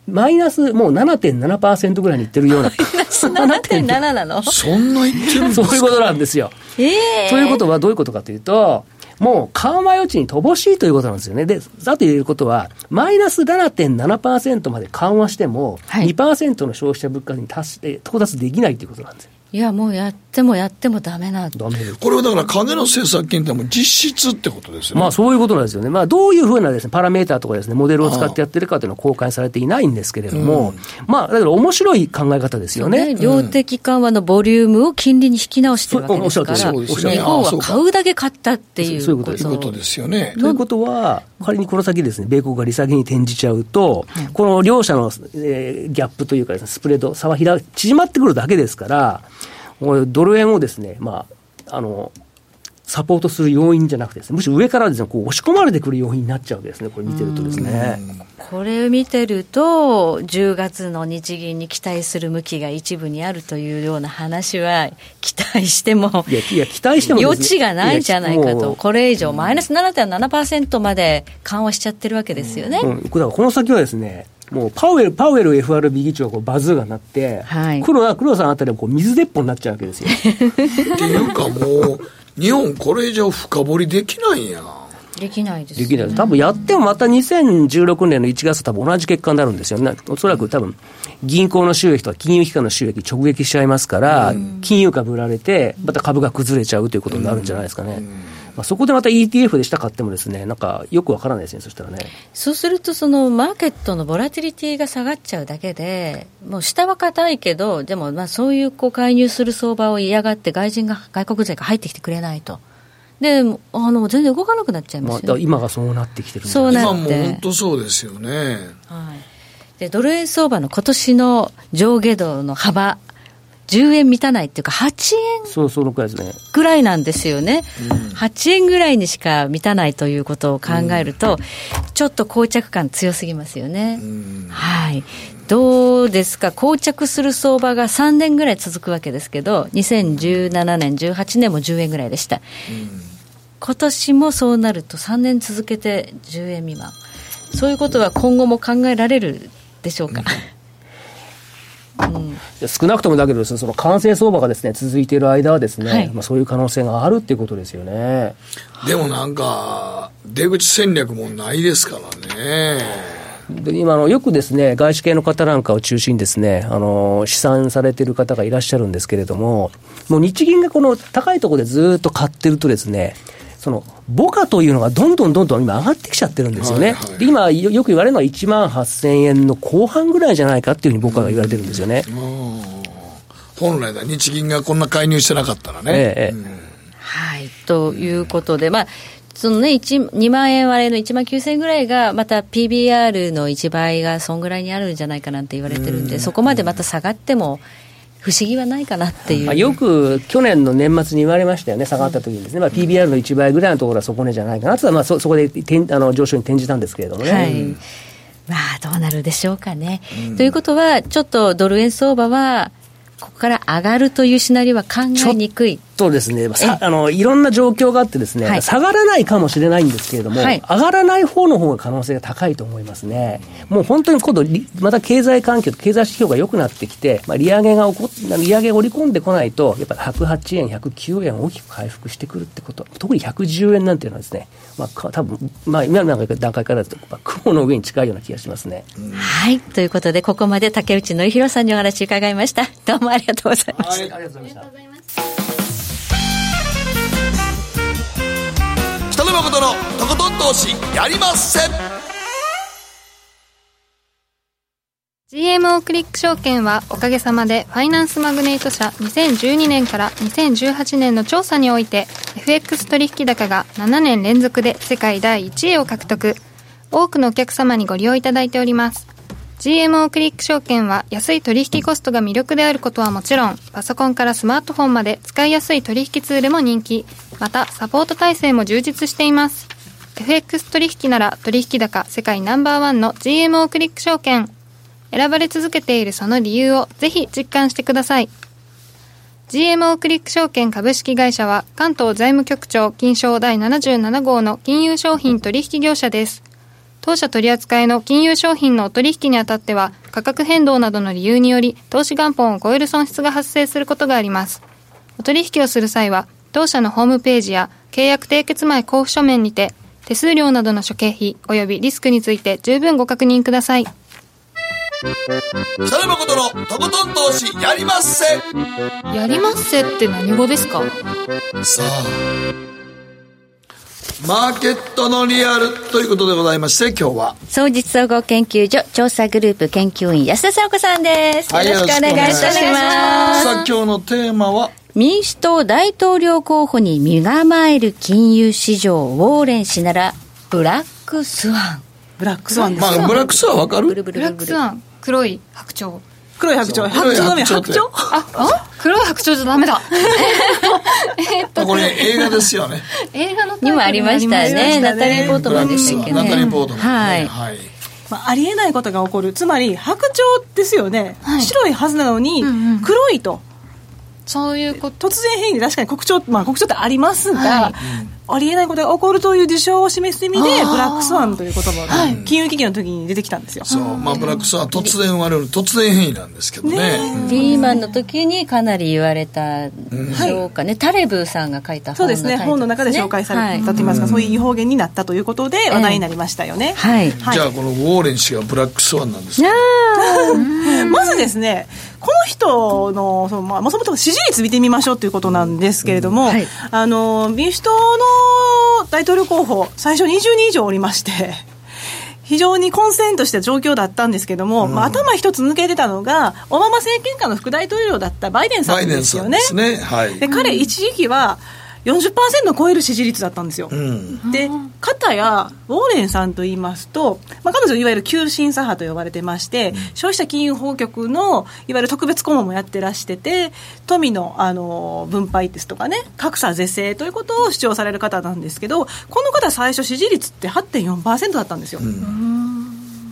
D: マイナスもう7.7%ぐらいにいってるような。マイナ
C: ス7.7なの？
B: そんな言ってる
D: んですか？そういうことなんですよ。えー、ということはどういうことかというと、もう緩和余地に乏しいということなんですよね。で、だと言えることは、マイナス7.7%まで緩和しても、2%の消費者物価に達して、到達できないということなんですよ。
C: いや、もうやってもやってもだめな。
B: これはだから金の政策金っても実質ってことですよね。
D: まあそういうことなんですよね。まあどういうふうなですね、パラメーターとかですね、モデルを使ってやってるかというのは公開されていないんですけれども、うん、まあだから面白い考え方ですよね。
C: ね量的緩和のボリュームを金利に引き直してるわけですから、日本は買うだけ買ったっていう
B: そういうことですよね。
D: ということは、仮にこの先ですね、米国が利下げに転じちゃうと、うん、この両者の、えー、ギャップというか、ね、スプレード、差は縮まってくるだけですから、ドル円をですね、まあ、あの、サポートする要因じゃなくてですね、むしろ上からですね、こう押し込まれてくる要因になっちゃうわけですね、これ見てるとですね。
C: これを見てると、10月の日銀に期待する向きが一部にあるというような話は、期待しても、
D: いや、いや期待しても、
C: 余地がないんじゃないかと、これ以上、マイナス7.7%まで緩和しちゃってるわけですよね。うん、
D: だからこの先はですね、もうパウエル、パウエル FRB 議長がこうバズーがなって、はい、黒田黒田さんあたりはこう水鉄砲になっちゃうわけですよ。
B: っていうかもう、日本これ以上深掘りできないんや。
C: できないです、
D: ね、できない。多分やってもまた2016年の1月多分同じ結果になるんですよね。おそらく多分銀行の収益とか金融機関の収益直撃しちゃいますから、金融株売られて、また株が崩れちゃうということになるんじゃないですかね。まあ、そこでまた ETF でした買ってもですね、なんかよくわからないですね、そしたらね。
C: そうすると、そのマーケットのボラティリティが下がっちゃうだけで、もう下は硬いけど、でもまあそういうこう介入する相場を嫌がって、外人が、外国勢が入ってきてくれないと。で、あの全然動かなくなっちゃいますよ、ね、まあ、
D: 今がそうなってきてる
C: そうな
B: って今も本当そうですよね。
C: はい、でドル円相場の今年の上下動の幅10円満たないっていうか、8円
D: そうそうくらいですね。
C: ぐらいなんですよね、うん、8円ぐらいにしか満たないということを考えると、うん、ちょっと膠着感強すぎますよね。うん、はい。どうですか、膠着する相場が3年ぐらい続くわけですけど、2017年、18年も10円ぐらいでした。今年もそうなると3年続けて10円未満。そういうことは今後も考えられるでしょうか？
D: うん、少なくともだけどその完成相場がですね続いている間はですね、はい、まあ、そういう可能性があるっていうことですよね。
B: でもなんか出口戦略もないですからね。
D: で今の、よくですね、外資系の方なんかを中心にですね、あの、試算されている方がいらっしゃるんですけれども、もう日銀がこの高いところでずっと買ってるとですね、その母価というのがどんどんどんどん今上がってきちゃってるんですよね。はいはい、で今よく言われるのは1万8000円の後半ぐらいじゃないかっていうふうに母価が言われてるんですよね。
B: 本来だ、日銀がこんな介入してなかったらね。ええ、うん、
C: はい、ということで、まあ、そのね、2万円割れの1万9000円ぐらいが、また PBR の1倍がそんぐらいにあるんじゃないかなんて言われてるんで、そこまでまた下がっても、不思議はないかなっていう、
D: よく去年の年末に言われましたよね、下がった時にですね、まあ、PBR の1倍ぐらいのところは底値じゃないかなとは、まあ、そそこであの上昇に転じたんですけれどもね。はい
C: まあ、どうなるでしょうかね。うん、ということは、ちょっとドル円相場は、ここから上がるというシナリオは考えにくい。
D: とですね、あのいろんな状況があってですね、はい、下がらないかもしれないんですけれども、はい、上がらない方の方が可能性が高いと思いますね。もう本当に今度、また経済環境、経済指標が良くなってきて、まあ、利上げが起こ利上げを織り込んでこないと、やっぱり108円、109円大きく回復してくるってこと、特に110円なんていうのはですね、まあ、多分まあ今の段階からだと、まあ、雲の上に近いような気がしますね。
C: はい。ということで、ここまで竹内典弘さんにお話伺いました。どうもありがとうございました。はい、ありがとうございました。
B: 北野誠のとことん投資やりませ。
A: GMO クリック証券はおかげさまでファイナンスマグネート社2012年から2018年の調査において FX 取引高が7年連続で世界第1位を獲得。多くのお客様にご利用いただいております。GMO クリック証券は安い取引コストが魅力であることはもちろんパソコンからスマートフォンまで使いやすい取引ツールも人気またサポート体制も充実しています FX 取引なら取引高世界ナンバーワンの GMO クリック証券選ばれ続けているその理由をぜひ実感してください。GMO クリック証券株式会社は関東財務局長金賞第77号の金融商品取引業者です。当社取扱いの金融商品のお取引にあたっては価格変動などの理由により投資元本を超える損失が発生することがあります。お取引をする際は当社のホームページや契約締結前交付書面にて手数料などの諸経費及びリスクについて十分ご確認ください。
B: 北野誠のとことん投資やりまっせ
A: やりまっせって何語ですか？
B: さあマーケットのリアルということでございまして今日は
C: 総実総合研究所調査グループ研究員安田沙子さんです。よろしくお願いいたします。
B: さあ今日のテーマは
C: 民主党大統領候補に身構える金融市場ウォーレン氏ならブラックスワン。
I: ブラックスワンです
B: まあブラックスワンわかる？
A: ブラックスワン黒い白鳥
I: 黒い白鳥白鳥の目
B: 黒い白鳥
A: ああ黒い白鳥じゃダメだ。えーっと
B: これ映画ですよね。
A: 映画の
C: にもありましたね。ナタリー・ポートマンでしたっけね。
B: ナタリー・ポートマンね
C: はい。
B: はい。
I: まあ、ありえないことが起こる。つまり白鳥ですよね、
A: はい。
I: 白いはずなのに
A: んうん。
I: 黒いと、
A: そういうこと。
I: 突然変異で確かに国鳥、まあ、国鳥ってありますが、
A: はい
I: ありえないことが起こるという事象を示す意味でブラックスワンという言葉が金融危機の時に出てきたんですよ、
B: そう。まあブラックスワン突然生まれる突然変異なんですけどね。
C: リーマンの時にかなり言われたでしょうかね。タレブさんが書いた
I: そうですね
C: 本のタイトルですね。
I: 本の中で紹介されたといいますか、そういう違法言になったということで話題になりましたよね、
C: はい。
I: はい。
B: じゃあこのウォーレン氏がブラックスワンなんですか
I: まずですね、この人の、そのまあ、もともと支持率見てみましょうということなんですけれども、
C: はい。
I: あの、民主党の大統領候補、最初20人以上おりまして、非常に混戦とした状況だったんですけども、まあ、頭一つ抜けてたのが、オバマ政権下の副大統領だったバイデンさんですよね。
B: ですね。はい。
I: で彼、一時期は40%を超える支持率だったんですよ。
B: うん
I: で、片や、ウォーレンさんと言いますと、まあ、彼女いわゆる急進左派と呼ばれてまして、消費者金融法局のいわゆる特別顧問もやってらしてて、富のあの分配ですとかね、格差是正ということを主張される方なんですけど、この方、最初、支持率って8.4%だったんですよ。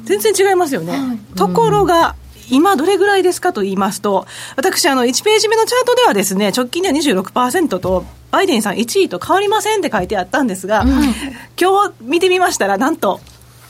I: 全然違いますよね。ところが、今どれぐらいですかと言いますと、私、あの、1ページ目のチャートではですね、直近では26%と、バイデンさん1位と変わりませんって書いてあったんですが、今日見てみましたら、なんと、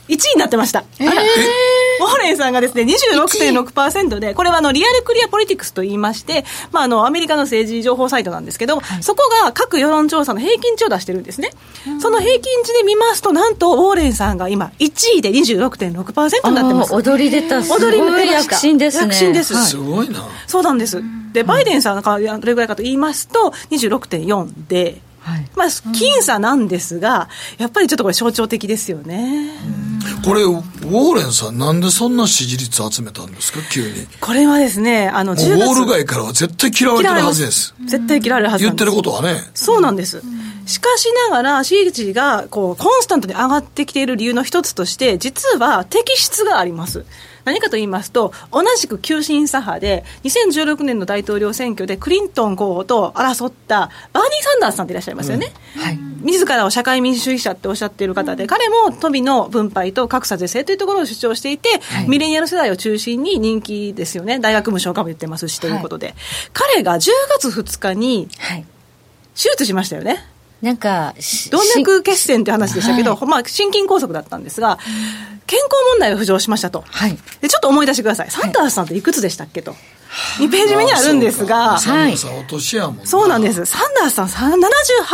I: 1位になってました。ウォーレンさんがですね、26.6%で、これはあの、リアルクリアポリティクスと言いまして、まあ、あの、アメリカの政治情報サイトなんですけど、そこが各世論調査の平均値を出してるんですね。その平均値で見ますと、なんと、ウォーレンさんが今、1位で26.6%になってます。
C: あー躍り出た。す
I: 踊り
C: ごい躍進ですね。
I: 躍進です。
B: すごいな
I: そうなんです。で、バイデンさんがどれぐらいかと言いますと、26.4で、
C: はい
I: まあ、僅差なんですが、やっぱりちょっとこれ象徴的ですよね。
B: これウォーレンさんなんでそんな支持率集めたんですか？急に
I: これはですね、あの、
B: もう
I: 10
B: ウォール
I: 月。
B: 街からは絶対嫌われてるはずです
I: 絶対嫌われるはず
B: 言ってることはね
I: そうなんです。しかしながら、支持率がこうコンスタントに上がってきている理由の一つとして、実は摘出があります。何かと言いますと、同じく急進左派で、2016年の大統領選挙でクリントン候補と争ったバーニー・サンダースさんっていらっしゃいますよね。
C: はい。
I: 自らを社会民主主義者っておっしゃっている方で、彼も富の分配と格差是正というところを主張していて、ミレニアル世代を中心に人気ですよね。大学無償化も言ってますし、ということで。彼が10月2日に
C: はい。
I: 手術しましたよね。
C: なんか、し
I: 動脈血栓って話でしたけど、
C: は
I: まあ、心筋梗塞だったんですが、健康問題が浮上しましたと。
C: はい。
I: で、ちょっと思い出してください。サンダースさんっていくつでしたっけと。2ページ目にあるんですが、
B: あそうかサンダーさんお年やもん
I: そうなんです。サンダースさんさん78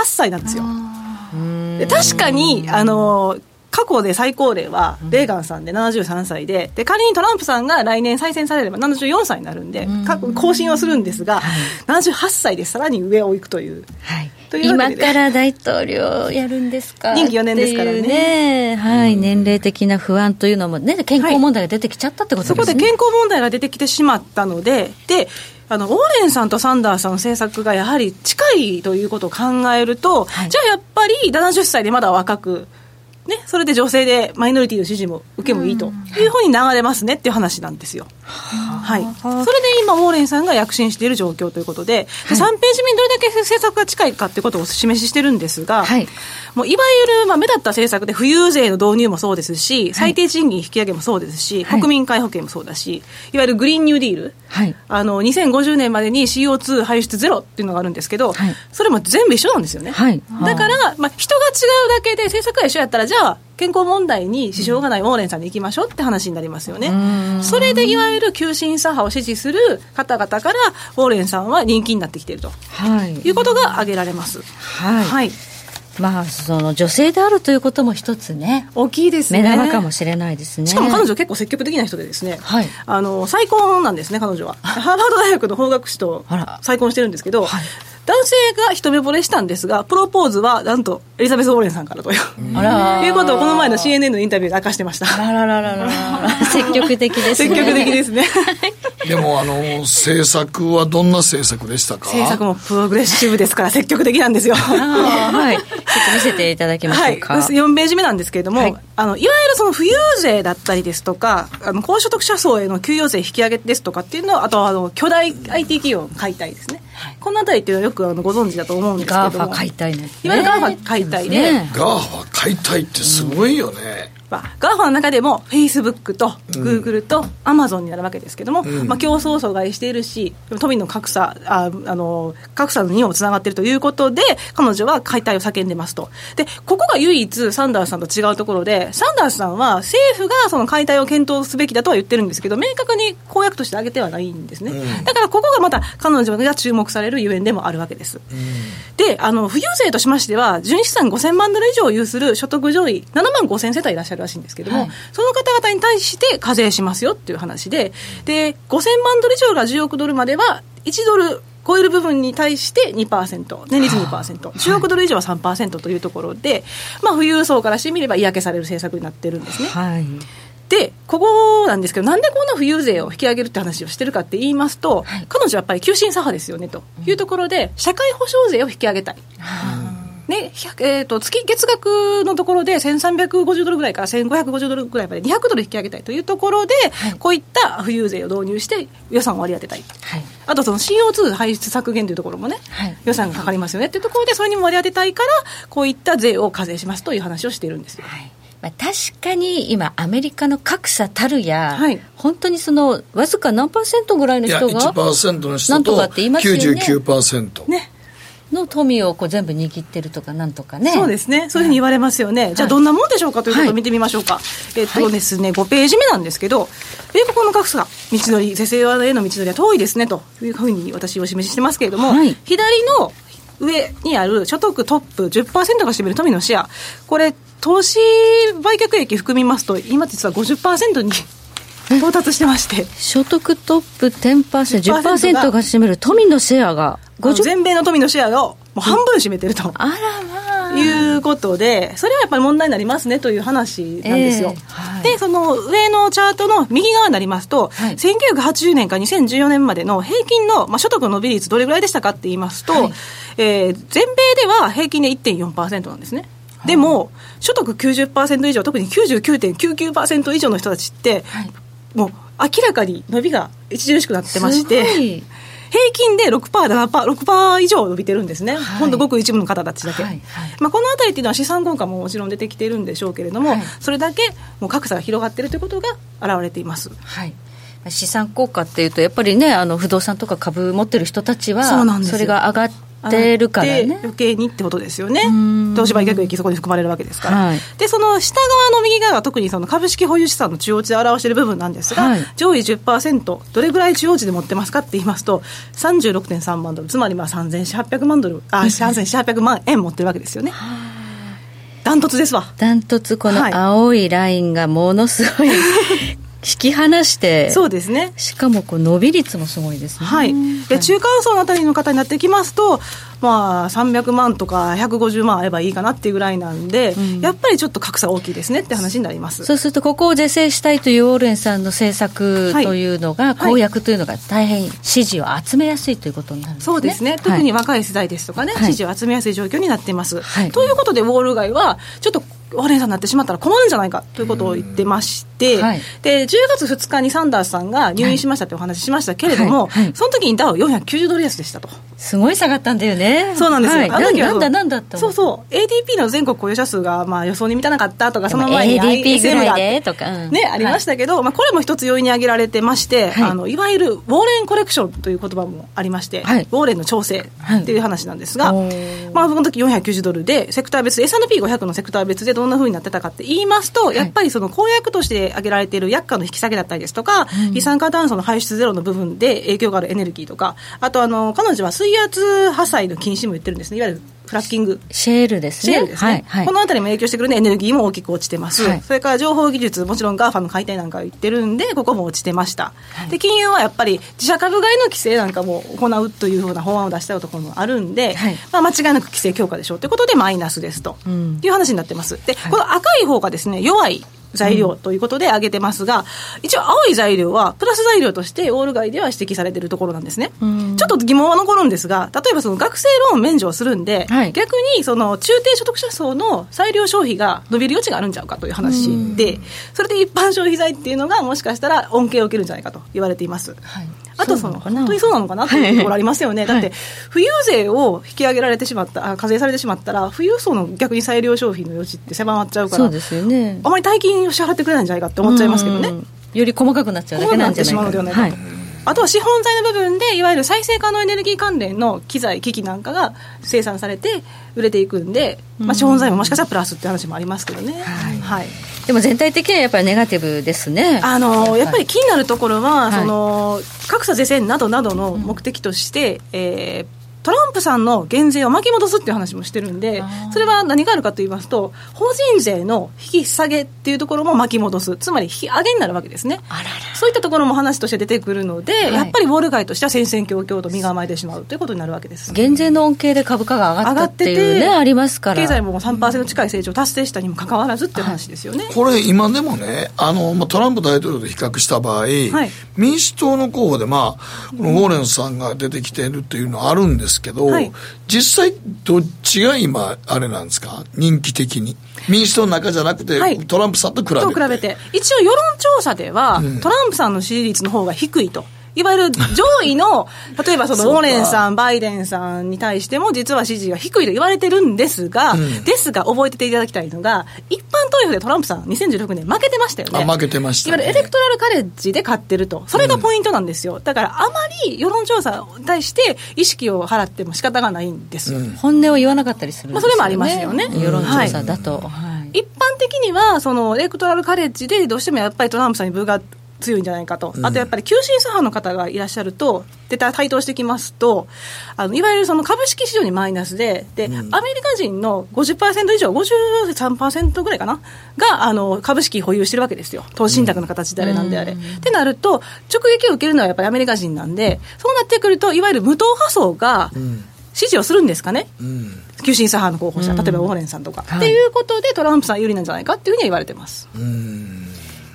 I: 歳なんですよ。で確かに、あの、過去で最高齢はレーガンさんで73歳で、で、仮にトランプさんが来年再選されれば74歳になるんで、か更新をするんですが、78歳でさらに上を行くという。
C: はい。今から大統領やるんですか？
I: 任期4年ですからね。
C: っていうね。はい、年齢的な不安というのもね健康問題が出てきちゃったってことですね、
I: そこで健康問題が出てきてしまったので、で、あの、ウォーレンさんとサンダースさんの政策がやはり近いということを考えると、
C: はい。
I: じゃあやっぱり70歳でまだ若く、ね、それで女性でマイノリティの支持も受けもいいというふうに流れますねっていう話なんですよ。はい。それで今、ウォーレンさんが躍進している状況ということで、で3ページ目にどれだけ政策が近いかということをお示ししてるんですが、
C: はい
I: もういわゆる、まあ、目立った政策で富裕税の導入もそうですし、最低賃金引き上げもそうですし、
C: はい
I: 国民皆保険もそうだし、いわゆるグリーンニューディール、
C: はい。
I: あの2050年までに CO2 排出ゼロっていうのがあるんですけど、
C: はい。
I: それも全部一緒なんですよね。
C: はい。
I: だから、まあ、人が違うだけで政策が一緒やったら、じゃあ、健康問題に支障がないウォーレンさんで行きましょうって話になりますよね。それでいわゆる急進左派を支持する方々から、ウォーレンさんは人気になってきていると
C: はい。
I: いうことが挙げられます。
C: はい。
I: はい
C: まあその女性であるということも一つね。
I: 大きいですね。
C: 目玉かもしれないですね。
I: しかも彼女結構積極的な人でですね、
C: はい。
I: あの再婚なんですね、彼女は。ハーバード大学の法学士と再婚してるんですけど、
C: はい
I: 男性が一目惚れしたんですが、プロポーズはなんとエリザベス・ウォーレンさんからという、
C: あら
I: いうことをこの前の CNN のインタビューで明かしてました。
C: あららららら。ら 積極的ですね。
I: 積極的ですね。
B: でも、あの、政策はどんな政策でしたか？
I: 政策もプログレッシブですから積極的なんですよ。
C: はい。ちょっと見せていただきましょうか、
I: はい、4ページ目なんですけれども、
C: はい
I: い、あのいわゆるその富裕税だったりですとか、あの高所得者層への給与税引き上げですとかっていうのは、あとはあの巨大 IT 企業の解体ですね、このあたりっていうのはよくあのご存知だと思うんですけれども、
C: GAFA 解体ね。
I: いわゆる GAFA 解体で、
C: ね。
B: GAFA 解体ってすごいよね。
I: まあ、 GAFA の中でも、フェイスブックとグーグルとアマゾンになるわけですけども、まあ、競争阻害しているし、富の格差、ああの格差にもつながっているということで、彼女は解体を叫んでますと。で、ここが唯一、サンダースさんと違うところで、サンダースさんは政府がその解体を検討すべきだとは言ってるんですけど、明確に公約として挙げてはないんですね。だからここがまた彼女が注目されるゆえんでもあるわけです。で、あの、富裕税としましては、純資産5000万ドル以上を有する所得上位、7万5000世帯いらっしゃるらしいんですけども、
C: はい。
I: その方々に対して課税しますよっていう話で、で、5000万ドル以上が10億ドルまでは、1ドル超える部分に対して2%、年率2%、10億ドル以上は3%というところで、まあ、富裕層からしてみれば嫌気される政策になってるんですね。
C: はい。
I: で、ここなんですけど、なんでこんな富裕税を引き上げるって話をしてるかって言いますと、彼女はやっぱり急進左派ですよねというところで、社会保障税を引き上げたい。ね100えー、と月月額のところで1350ドルぐらいから1550ドルぐらいまで200ドル引き上げたいというところで、こういった富裕税を導入して予算を割り当てたい、
C: はい。
I: あとその CO2 排出削減というところもね、
C: はい。
I: 予算がかかりますよねっていうところでそれにも割り当てたいからこういった税を課税しますという話をしているんですよ。
C: はい。まあ、確かに今、アメリカの格差たるや、
I: はい。
C: 本当にそのわずか何パーセントぐらいの
B: いや、
C: 人が
B: 1%の人と
C: なんとかって言いますよね。
B: 99%。
I: ね
C: の富をこう全部握ってるとか、なんとかね、
I: そうですね、そういうふうに言われますよね、じゃあ、どんなもんでしょうかということを見てみましょうか、えっとですね、5ページ目なんですけど、米国の格差、道のり、是正への道のりは遠いですねというふうに私、お示ししてますけれども、
C: はい。
I: 左の上にある所得トップ10%が占める富のシェア、これ、投資売却益含みますと、今、実は50%に到達してまして。
C: 所得トップ10%、
I: 10%
C: 10%が占める富のシェアが
I: あの
C: 50%。
I: 全米の富のシェアがもう半分占めてると。
C: あらまあ。
I: いうことで、それはやっぱり問題になりますねという話なんですよ。
C: ええはい
I: で、その上のチャートの右側になりますと、
C: はい
I: 1980年から2014年までの平均の、まあ、所得の伸び率どれぐらいでしたかって言いますと、
C: はい
I: えー全米では平均で1.4%なんですね。でも、所得90%以上、特に99.99%以上の人たちって、
C: はい
I: もう明らかに伸びが著しくなってまして、平均で6%、7%、6%以上伸びてるんですね、
C: はい。
I: ほんとごく一部の方たちだけ。
C: はいはい。
I: まあ、このあたりっていうのは資産効果ももちろん出てきているんでしょうけれども、
C: はい。
I: それだけもう格差が広がっているということが現れています。
C: はい。まあ資産効果っていうと、やっぱりね、あの不動産とか株持ってる人たちは、
I: そうなんですよ。
C: れが上がってるから
I: で
C: ね。
I: 余計にってことですよね
C: ん。
I: 東芝売却益そこに含まれるわけですから。
C: はい
I: で、その下側の右側が特にその株式保有資産の中央値で表している部分なんですが、
C: はい
I: 上位10%、どれぐらい中央値で持ってますかって言いますと、36.3万ドル、つまりまあ3400万ドル、あ、3400万円持ってるわけですよね。ダントツですわ。
C: ダントツこの
I: はい
C: 青いラインがものすごい、引き離して
I: そうですね。
C: しかもこう伸び率もすごいですね。
I: はい、で中間層のあたりの方になってきますと、まあ、300万とか150万あればいいかなっていうぐらいなんで、やっぱりちょっと格差大きいですねって話になります。
C: そうするとここを是正したいというウォーレンさんの政策というのが、公約というのが大変支持を集めやすいということになるんですね。
I: そうですね、特に若い世代ですとかね、
C: はい。
I: 支持を集めやすい状況になっています。
C: はい。
I: ということで、ウォール街は、ちょっとウォーレンさんになってしまったら困るんじゃないかということを言ってまして、
C: はい。
I: で10月2日にサンダースさんが入院しましたというお話ししましたけれども、
C: はい。はい。
I: その時にダウ490ドル安でしたと。
C: すごい下がったんだよね。
I: そうなんですよ。
C: はい。なんだなんだって
I: そうそう。ADP の全国雇用者数がまあ予想に満たなかったとか、その前に ISM がね、ありましたけど、まあ、これも一つ要因に挙げられてまして、
C: はい。
I: あのいわゆるウォーレンコレクションという言葉もありまして、
C: はい。
I: ウォーレンの調整っていう話なんですが、まあ、その時490ドルで、セクター別、S&P500 のセクター別でどんなふうになってたかって言いますと、やっぱりその公約として挙げられている薬価の引き下げだったりですとか、二酸化炭素の排出ゼロの部分で影響があるエネルギーとか、あとあの彼女は水圧破砕の禁止も言ってるんですね、いわゆるフラッキング。
C: シェールですね。
I: ね、
C: はいはい。
I: このあたりも影響してくるんで、エネルギーも大きく落ちてます、
C: はい。
I: それから情報技術、もちろん GAFA の解体なんか言ってるんで、ここも落ちてました、で金融はやっぱり自社株買いの規制なんかも行うというような法案を出したところもあるんで、
C: はい。
I: まあ、間違いなく規制強化でしょうということで、マイナスですと
C: ん。
I: いう話になってます。で、この赤い方がですね弱い材料ということで挙げてますが、一応青い材料はプラス材料としてウォール街では指摘されているところなんですね。ちょっと疑問は残るんですが、例えばその学生ローン免除をするんで、
C: はい
I: 逆にその中低所得者層の裁量消費が伸びる余地があるんちゃうかという話で、それで一般消費財っていうのがもしかしたら恩恵を受けるんじゃないかと言われています。
C: はい
I: あとその本当にそうなのかなというところありますよね、だって
C: はい
I: 富裕税を引き上げられてしまった、あ課税されてしまったら、富裕層の逆に裁量消費の余地って狭まっちゃうから、
C: そうですよね。
I: あまり大金を支払ってくれないんじゃないかって思っちゃいますけどね。
C: うん。より細かくなっちゃうだけなんじゃないか
I: な。ないかと
C: はい。
I: あとは資本財の部分で、いわゆる再生可能エネルギー関連の機材、機器なんかが生産されて売れていくんで、まあ、資本財ももしかしたらプラスって話もありますけどね。はい
C: でも全体的にはやっぱりネガティブですね。
I: あのやっぱり。気になるところは、
C: はい。
I: その格差是正などなどの目的として、えートランプさんの減税を巻き戻すっていう話もしてるんで、それは何があるかと言いますと、法人税の引き下げっていうところも巻き戻す、つまり引き上げになるわけですね。そういったところも話として出てくるので、
C: い
I: やっぱりウォール街としては戦々恐々と身構えてしまうということになるわけです。
C: 減税の恩恵で株価が上がったっていうねありますから
I: 経済も3%近い成長を達成したにもかかわらずっていう話ですよね。
B: これ、今でもね、あの、まあ、トランプ大統領と比較した場合、民主党の候補で、まあ、このウォーレンさんが出てきているっていうのはあるんですけど、
I: はい
B: 実際、どっちが今、あれなんですか？人気的に。民主党の中じゃなくて、
I: はい
B: トランプさんと比べて。
I: と比べて、一応世論調査では、トランプさんの支持率の方が低いと。いわゆる 上位の、例えばそのウォーレンさん、バイデンさんに対しても実は支持が低いと言われてるんですが、ですが覚えてていただきたいのが、一般投票でトランプさん2016年負けてましたよね。
B: あ負けてましたね。
I: いわゆるエレクトラルカレッジで勝ってると。それがポイントなんですよ。だからあまり世論調査に対して意識を払っても仕方がないんです。
C: 本音を言わなかったりするんですよ、ね。
I: まあそれもありますよね。
C: 世論調査だと、はい。
I: 一般的には、そのエレクトラルカレッジでどうしてもやっぱりトランプさんに分が強いんじゃないかと、あとやっぱり急進左派の方がいらっしゃると、で対等してきますと、あのいわゆるその株式市場にマイナスで、でアメリカ人の50%以上、53%ぐらいかな、があの株式保有してるわけですよ、投資信託の形であれなんであれ。ってなると、直撃を受けるのはやっぱりアメリカ人なんで、そうなってくると、いわゆる無党派層が支持をするんですかね？急進左派の候補者、例えばウォーレンさんとか、っていうことで、トランプさん有利なんじゃないかっていうふうには言われてます。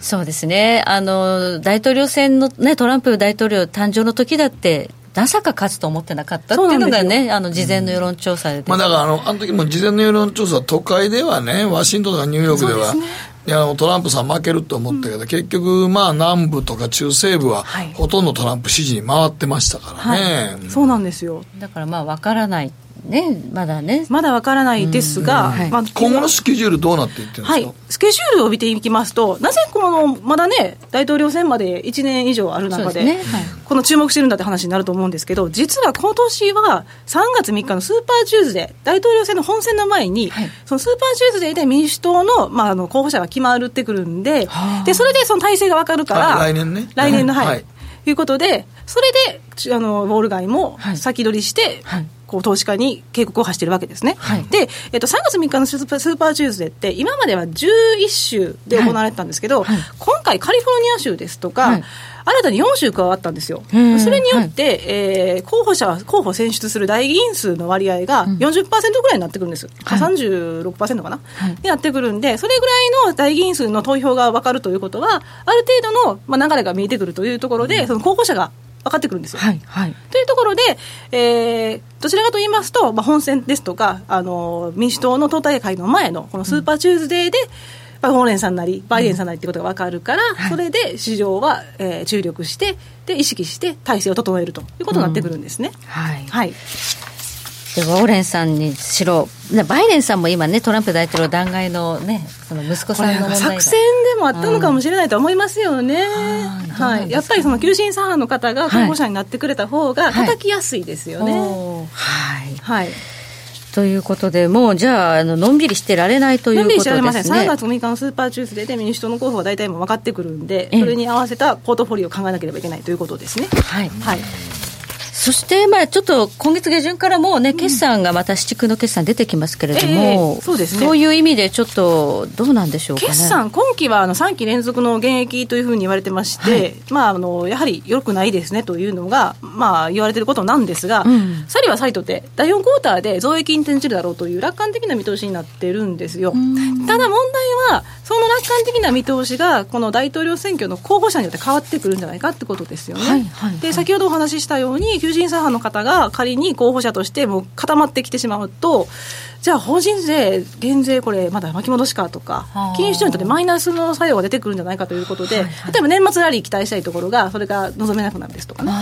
C: そうですね。あの大統領選の、ね、トランプ大統領誕生の時だってまさか勝つと思ってなかったっていうのがねあの事前の世論調査で、
B: まあだからあの、あの時も事前の世論調査、都会ではね、ワシントンとかニューヨークでは、いやトランプさん負けると思ったけど、結局、まあ南部とか中西部は、
I: はい。
B: ほとんどトランプ支持に回ってましたからね。
I: そうなんですよ。
C: だからまあ分からないねまだね。
I: まだわからないですが、
C: はい。
I: まあ
B: 今後のスケジュールどうなっていってるんですか、
I: はい、スケジュールを見ていきますと、なぜこのまだね、大統領選まで1年以上ある中で、
C: そうですね。はい。
I: この注目してるんだって話になると思うんですけど、実は今年は3月3日のスーパーチューズデー、大統領選の本選の前に、
C: はい。
I: そのスーパーチューズデーで民主党の,、まあ、あの候補者が決まるってくるんで、
C: はあ。
I: でそれでその体制が分かるから、
B: あ来年ね。
I: 来年の、はい、
B: はい。
I: い。うことで、それでちあのウォール街も
C: はい。
I: 先取りして、
C: はい
I: こう投資家に警告を発しているわけですね。はい、で、えっと、3月3日のスーパーチューズデーって、今までは11州で行われてたんですけど、はい。はい、今回、カリフォルニア州ですとか、新たに4州加わったんですよ。それによって、はい、えー、候補者、候補選出する代議員数の割合が40%ぐらいになってくるんです。はい、36%かな、はい、になってくるんで、それぐらいの代議員数の投票が分かるということは、ある程度の、まあ、流れが見えてくるというところで、その候補者が分かってくるんですよ。はいはい、というところで、えー、どちらかと言いますと、まあ、本選ですとか、あの民主党の党大会の前のこのスーパーチューズデーで、まあ、ウォーレンさんなり、バイデンさんなりってことが分かるから、うん、それで市場は、えー、注力して、で意識して体制を整えるということになってくるんですね。うん、はい、はい
C: でウォーレンさんにしろ、バイデンさんも今ね、トランプ大統領弾劾のね、その息子さんの問題
I: 作戦でもあったのかもしれないと思いますよね、うん、はい、やっぱりその急進左派の方が候補者になってくれた方が叩きやすいですよね。はい、はい、
C: ということで、もうじゃあ、あののんびりしてられないということですね。のんびりしてられません。
I: 3月6日のスーパーチュースデーで民主党の候補は大体もう分かってくるんで、それに合わせたポートフォリオを考えなければいけないということですね。はい。はい
C: そして、まあ、ちょっと今月下旬からもうね、決算がまた、市地区の決算出てきますけれども、えー、そうですね、そういう意味で、ちょっとどうなんでしょうか、ね、
I: 決算、今期はあの3期連続の減益というふうに言われてまして、はい、まあ、あのやはりよくないですねというのが、まあ、言われてることなんですが、うん、サリはサイトで、第4クォーターで増益に転じるだろうという楽観的な見通しになってるんですよ。ただ問題は、その楽観的な見通しが、この大統領選挙の候補者によって変わってくるんじゃないかってことですよね。はいはいはい、で先ほどお話ししたように、求人左派の方がが仮に候補者としてもう固まってきてしまうと、じゃあ法人税減税これまだ巻き戻しかとか金融市場にとってマイナスの作用が出てくるんじゃないかということで、はいはい、例えば年末ラリー期待したいところがそれが望めなくなるですとかね。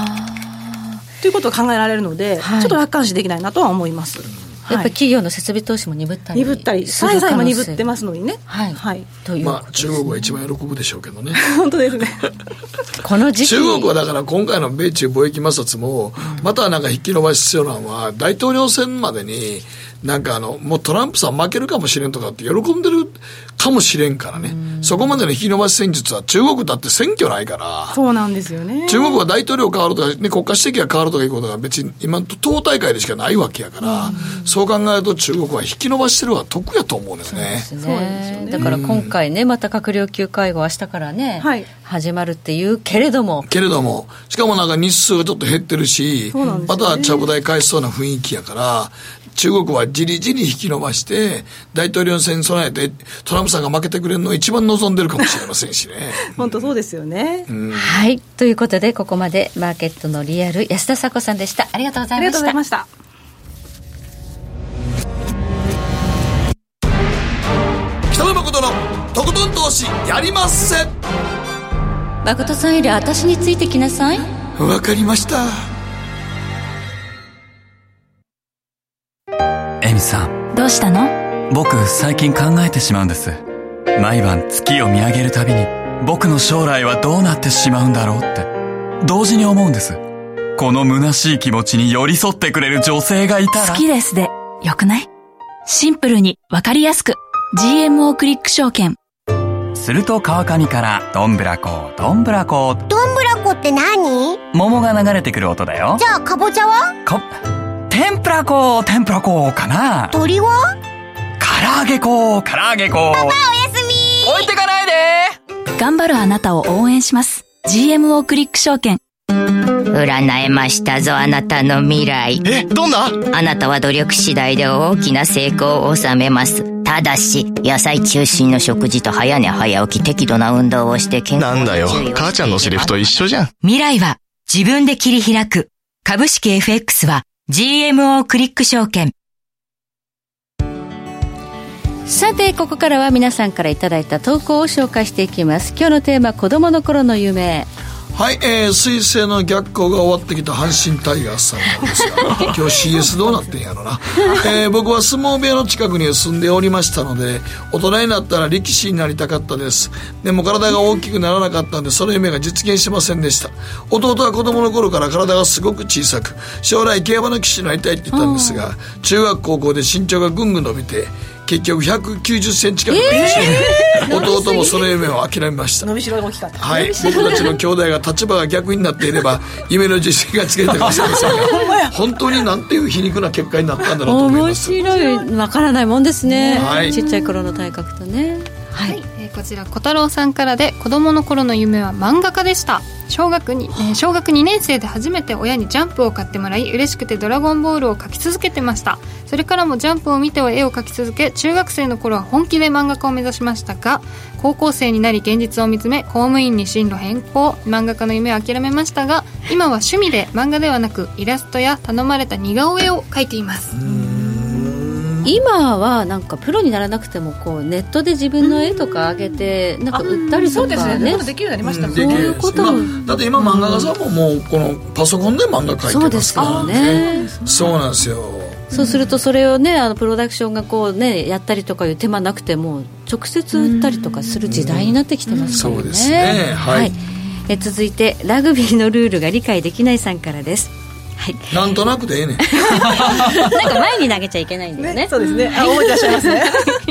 I: ということが考えられるので、はい、ちょっと楽観視できないなとは思います。
C: やっぱり企業の設備投資も鈍ったり
I: 鈍ったり債債も鈍ってますのにね。はい、
B: はい、という。まあ中国は一番喜ぶでしょうけどね。
I: 本当ですね。
C: この時期。
B: 中国はだから今回の米中貿易摩擦も、またなんか引き延ばし必要なのは大統領選までになんかあの、もうトランプさん負けるかもしれんとかって喜んでるかもしれんからね。そこまでの引き延ばし戦術は中国だって選挙ないから。
I: そうなんですよね。
B: 中国は大統領変わるとか、ね、国家主席が変わるとかいうことが別に今、党大会でしかないわけやから、そう考えると中国は引き延ばしてるは得やと思うんですね。
C: そうですね。だから今回ね、また閣僚級会合明日からね、はい、始まるっていうけれども。
B: けれども、しかもなんか日数がちょっと減ってるし、ね、またちゃぶ台返しそうな雰囲気やから、中国はじりじり引き伸ばして、大統領選に備えて、トランプさんが負けてくれるのを一番望んでるかもしれませんしね。
I: 本当そうですよね、
C: うん。はい。ということで、ここまでマーケットのリアル、安田佐子さんでした。ありがとうございました。ありがとうございました。
B: 北野誠のとことん投資やりまっせ
C: 誠さんより私についてきなさい
B: わかりました
F: エミさん。
H: どうしたの？
F: 僕最近考えてしまうんです。毎晩月を見上げるたびに僕の将来はどうなってしまうんだろうって。同時に思うんです。この虚しい気持ちに寄り添ってくれる女性がいたら。
H: 好きですでよくない？シンプルにわかりやすく。GMO クリック証券。
F: すると川上からどんぶらこどんぶらこ。
J: どんぶらこって何？
F: 桃が流れてくる音だよ。
J: じゃあかぼちゃは？か
F: 天ぷら粉、天ぷら粉かな
J: 鳥は？
F: 唐揚げ粉、唐揚げ粉。
J: パパおやすみ
F: 置いてかないで
H: 頑張るあなたを応援します。GMO クリック証券。
K: 占えましたぞ、あなたの未来。
E: え、どんな？
K: あなたは努力次第で大きな成功を収めます。ただし、野菜中心の食事と早寝早起き適度な運動をして健
E: 康なんだよ、母ちゃんのセリフと一緒じゃん。
G: 未来は自分で切り開く。株式 FX は GMO クリック証券。
C: さてここからは皆さんからいただいた投稿を紹介していきます。今日のテーマ子供の頃の夢。
B: はい、えー、彗星の逆行が終わってきた阪神タイガースさんなんですが 今日 CS どうなってんやろな、えー、僕は相撲部屋の近くに住んでおりましたので大人になったら力士になりたかったです。でも体が大きくならなかったんでその夢が実現しませんでした。弟は子供の頃から体がすごく小さく将来競馬の騎士になりたいって言ったんですが中学高校で身長がぐんぐん伸びて結局190センチ近く伸びまして、弟もその夢を諦めました。
I: 伸びしろが大きかった。
B: はい。僕たちの兄弟が立場が逆になっていれば夢の実現がつけれたかもしれませんが 本当になんていう皮肉な結果になったんだろうと思い
C: 面
B: ます。
C: 白い。わからないもんですね、
B: はい。
C: ちっちゃい頃の体格とねはい、
A: えーこちら小太郎さんからで子供の頃の夢は漫画家でした。小学に、えー小学2年生で初めて親にジャンプを買ってもらい嬉しくて「ドラゴンボール」を描き続けてました。それからもジャンプを見ては絵を描き続け中学生の頃は本気で漫画家を目指しましたが高校生になり現実を見つめ公務員に進路変更。漫画家の夢を諦めましたが今は趣味で漫画ではなくイラストや頼まれた似顔絵を描いています
C: 今はなんかプロにならなくてもこうネットで自分の絵とか上げてなんか売ったりとか
I: そうですね。
C: ね。
I: できるようになりましたもん
B: できる
C: そういうこと。
B: まあだって今漫画家さん。ももうこのパソコンで漫画描いてますからね。そうなんですよ
C: そうするとそれをね。あのプロダクションがこうねやったりとかいう手間なくても直接売ったりとかする時代になってきてますからね。
B: そうですね。はい。
C: え続いてラグビーのルールが理解できないさんからですはい。
B: なんとなくでええねん。
C: なんか前に投げちゃいけないんだよね。
I: そうですね。あ覚えてらっしゃいますね。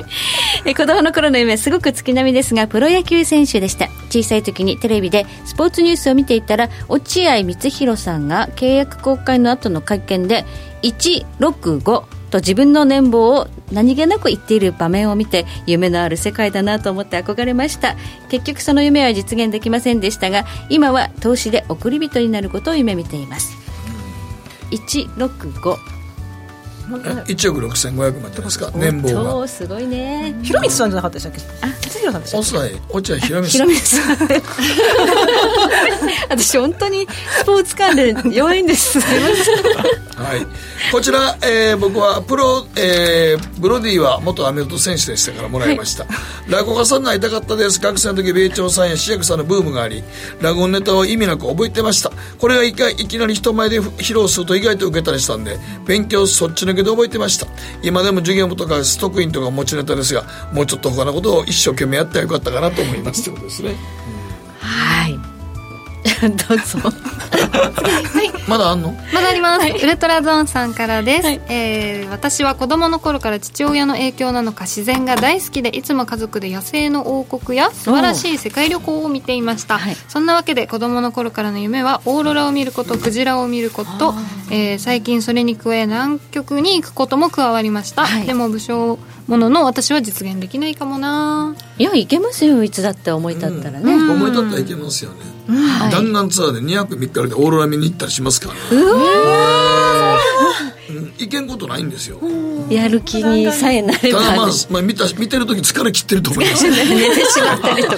C: え子供の頃の夢すごく月並みですがプロ野球選手でした。小さい時にテレビでスポーツニュースを見ていたら落合光弘さんが契約公開の後の会見で165と自分の年俸を何気なく言っている場面を見て夢のある世界だなと思って憧れました。結局その夢は実現できませんでしたが今は投資で送り人になることを夢見ています165
B: 1億6500万じゃないですか？年俸が。
C: 超すごいね。
I: 広光さんじゃなかったでしたっけ？あ光弘さんでしたっ
B: おさえ落合博満
C: ひろみさん。私本当にスポーツ関連弱いんです。すいません
B: はい、こちら、えー僕はプロ、えーブロディは元アメフト選手でしたからもらいました、落語家さんになりたかったです。学生の時米朝さんや志薬さんのブームがあり落語ネタを意味なく覚えてました。これがいかいきなり人前で披露すると意外と受けたりしたんで勉強そっち抜けで覚えてました。今でも授業部とかストックインとか持ちネタですがもうちょっと他のことを一生懸命やったらよかったかなと思います。とい。うことですね
C: はい。どうぞ
B: まだあんの？
A: まだあります、ウルトラゾーンさんからです、えー私は子供の頃から父親の影響なのか自然が大好きでいつも家族で野生の王国や素晴らしい世界旅行を見ていました、そんなわけで子供の頃からの夢はオーロラを見ることクジラを見ること、えー最近それに加え南極に行くことも加わりました、でも武将ものの私は実現できないかもな。い
C: やいけますよいつだって思い立ったらね、
B: 思い立ったらいけますよね、弾丸ツアーで2泊3日でオーロラ見に行ったりしますから。ね
C: うわ
B: うん。行けん。ことないん。ですよ
C: やる気にさえなれば、
B: ただまあ、まあ、見た見てる時疲れ切ってると思います
C: 寝てしまったりとか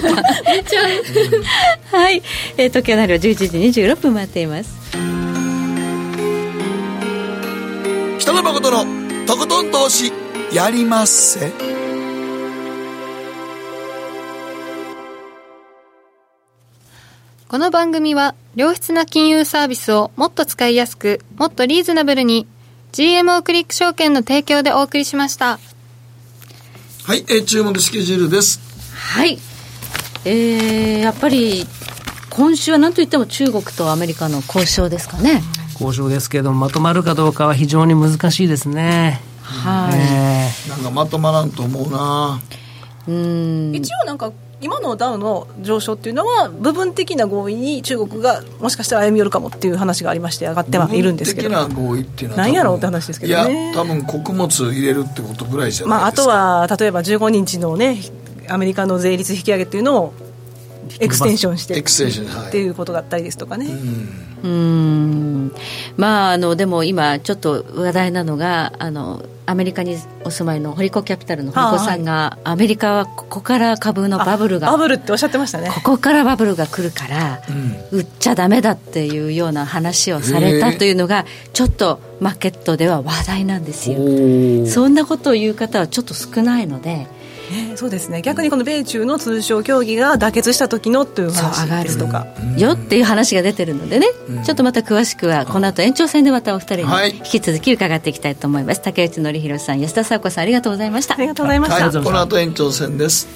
C: はい、えー、時計の針は11時26分回っています
B: 北野誠のとことん。投資やりまっせ
A: この番組は良質な金融サービスをもっと使いやすくもっとリーズナブルに GMO クリック証券の提供でお送りしました。
B: はい、えー注目スケジュールです。
C: はい。えー、やっぱり今週は何といっても中国とアメリカの交渉ですかね。
D: 交渉ですけどまとまるかどうかは非常に難しいですね。
C: はい、
D: え。
B: なんかまとまらんと思うな。
C: うん。
I: 一応なんか今のダウの上昇っていうのは部分的な合意に中国がもしかしたら歩み寄るかもっていう話がありまして上がってはいるんですけど。
B: 部分的な合意っていうのは
I: なんやろうって話ですけどね。
B: いや多分穀物入れるってことぐらいじゃ
I: まあ、あ
B: ないですか、
I: とは例えば15日のねアメリカの税率引き上げっていうのを extension して
B: extension はい。
I: っていうことだったりですとかね、
C: うんまああのでも今ちょっと話題なのがあのアメリカにお住まいの堀古キャピタルの堀古さんが、アメリカはここから株のバブルが
I: バブルっておっしゃってましたね。
C: ここからバブルが来るから、売っちゃダメだっていうような話をされたというのがちょっとマーケットでは話題なんですよ。そんなことを言う方はちょっと少ないので
I: ねそうですね。逆にこの米中の通商協議が妥結した時のという話ですとか。
C: よっていう話が出てるのでね、ちょっとまた詳しくはこの後延長戦でまたお二人
B: はい。
C: に引き続き伺っていきたいと思います、竹内則弘さん安田佐和子さんありがとうございました。
I: ありがとうございました、
B: はい、この後延長戦です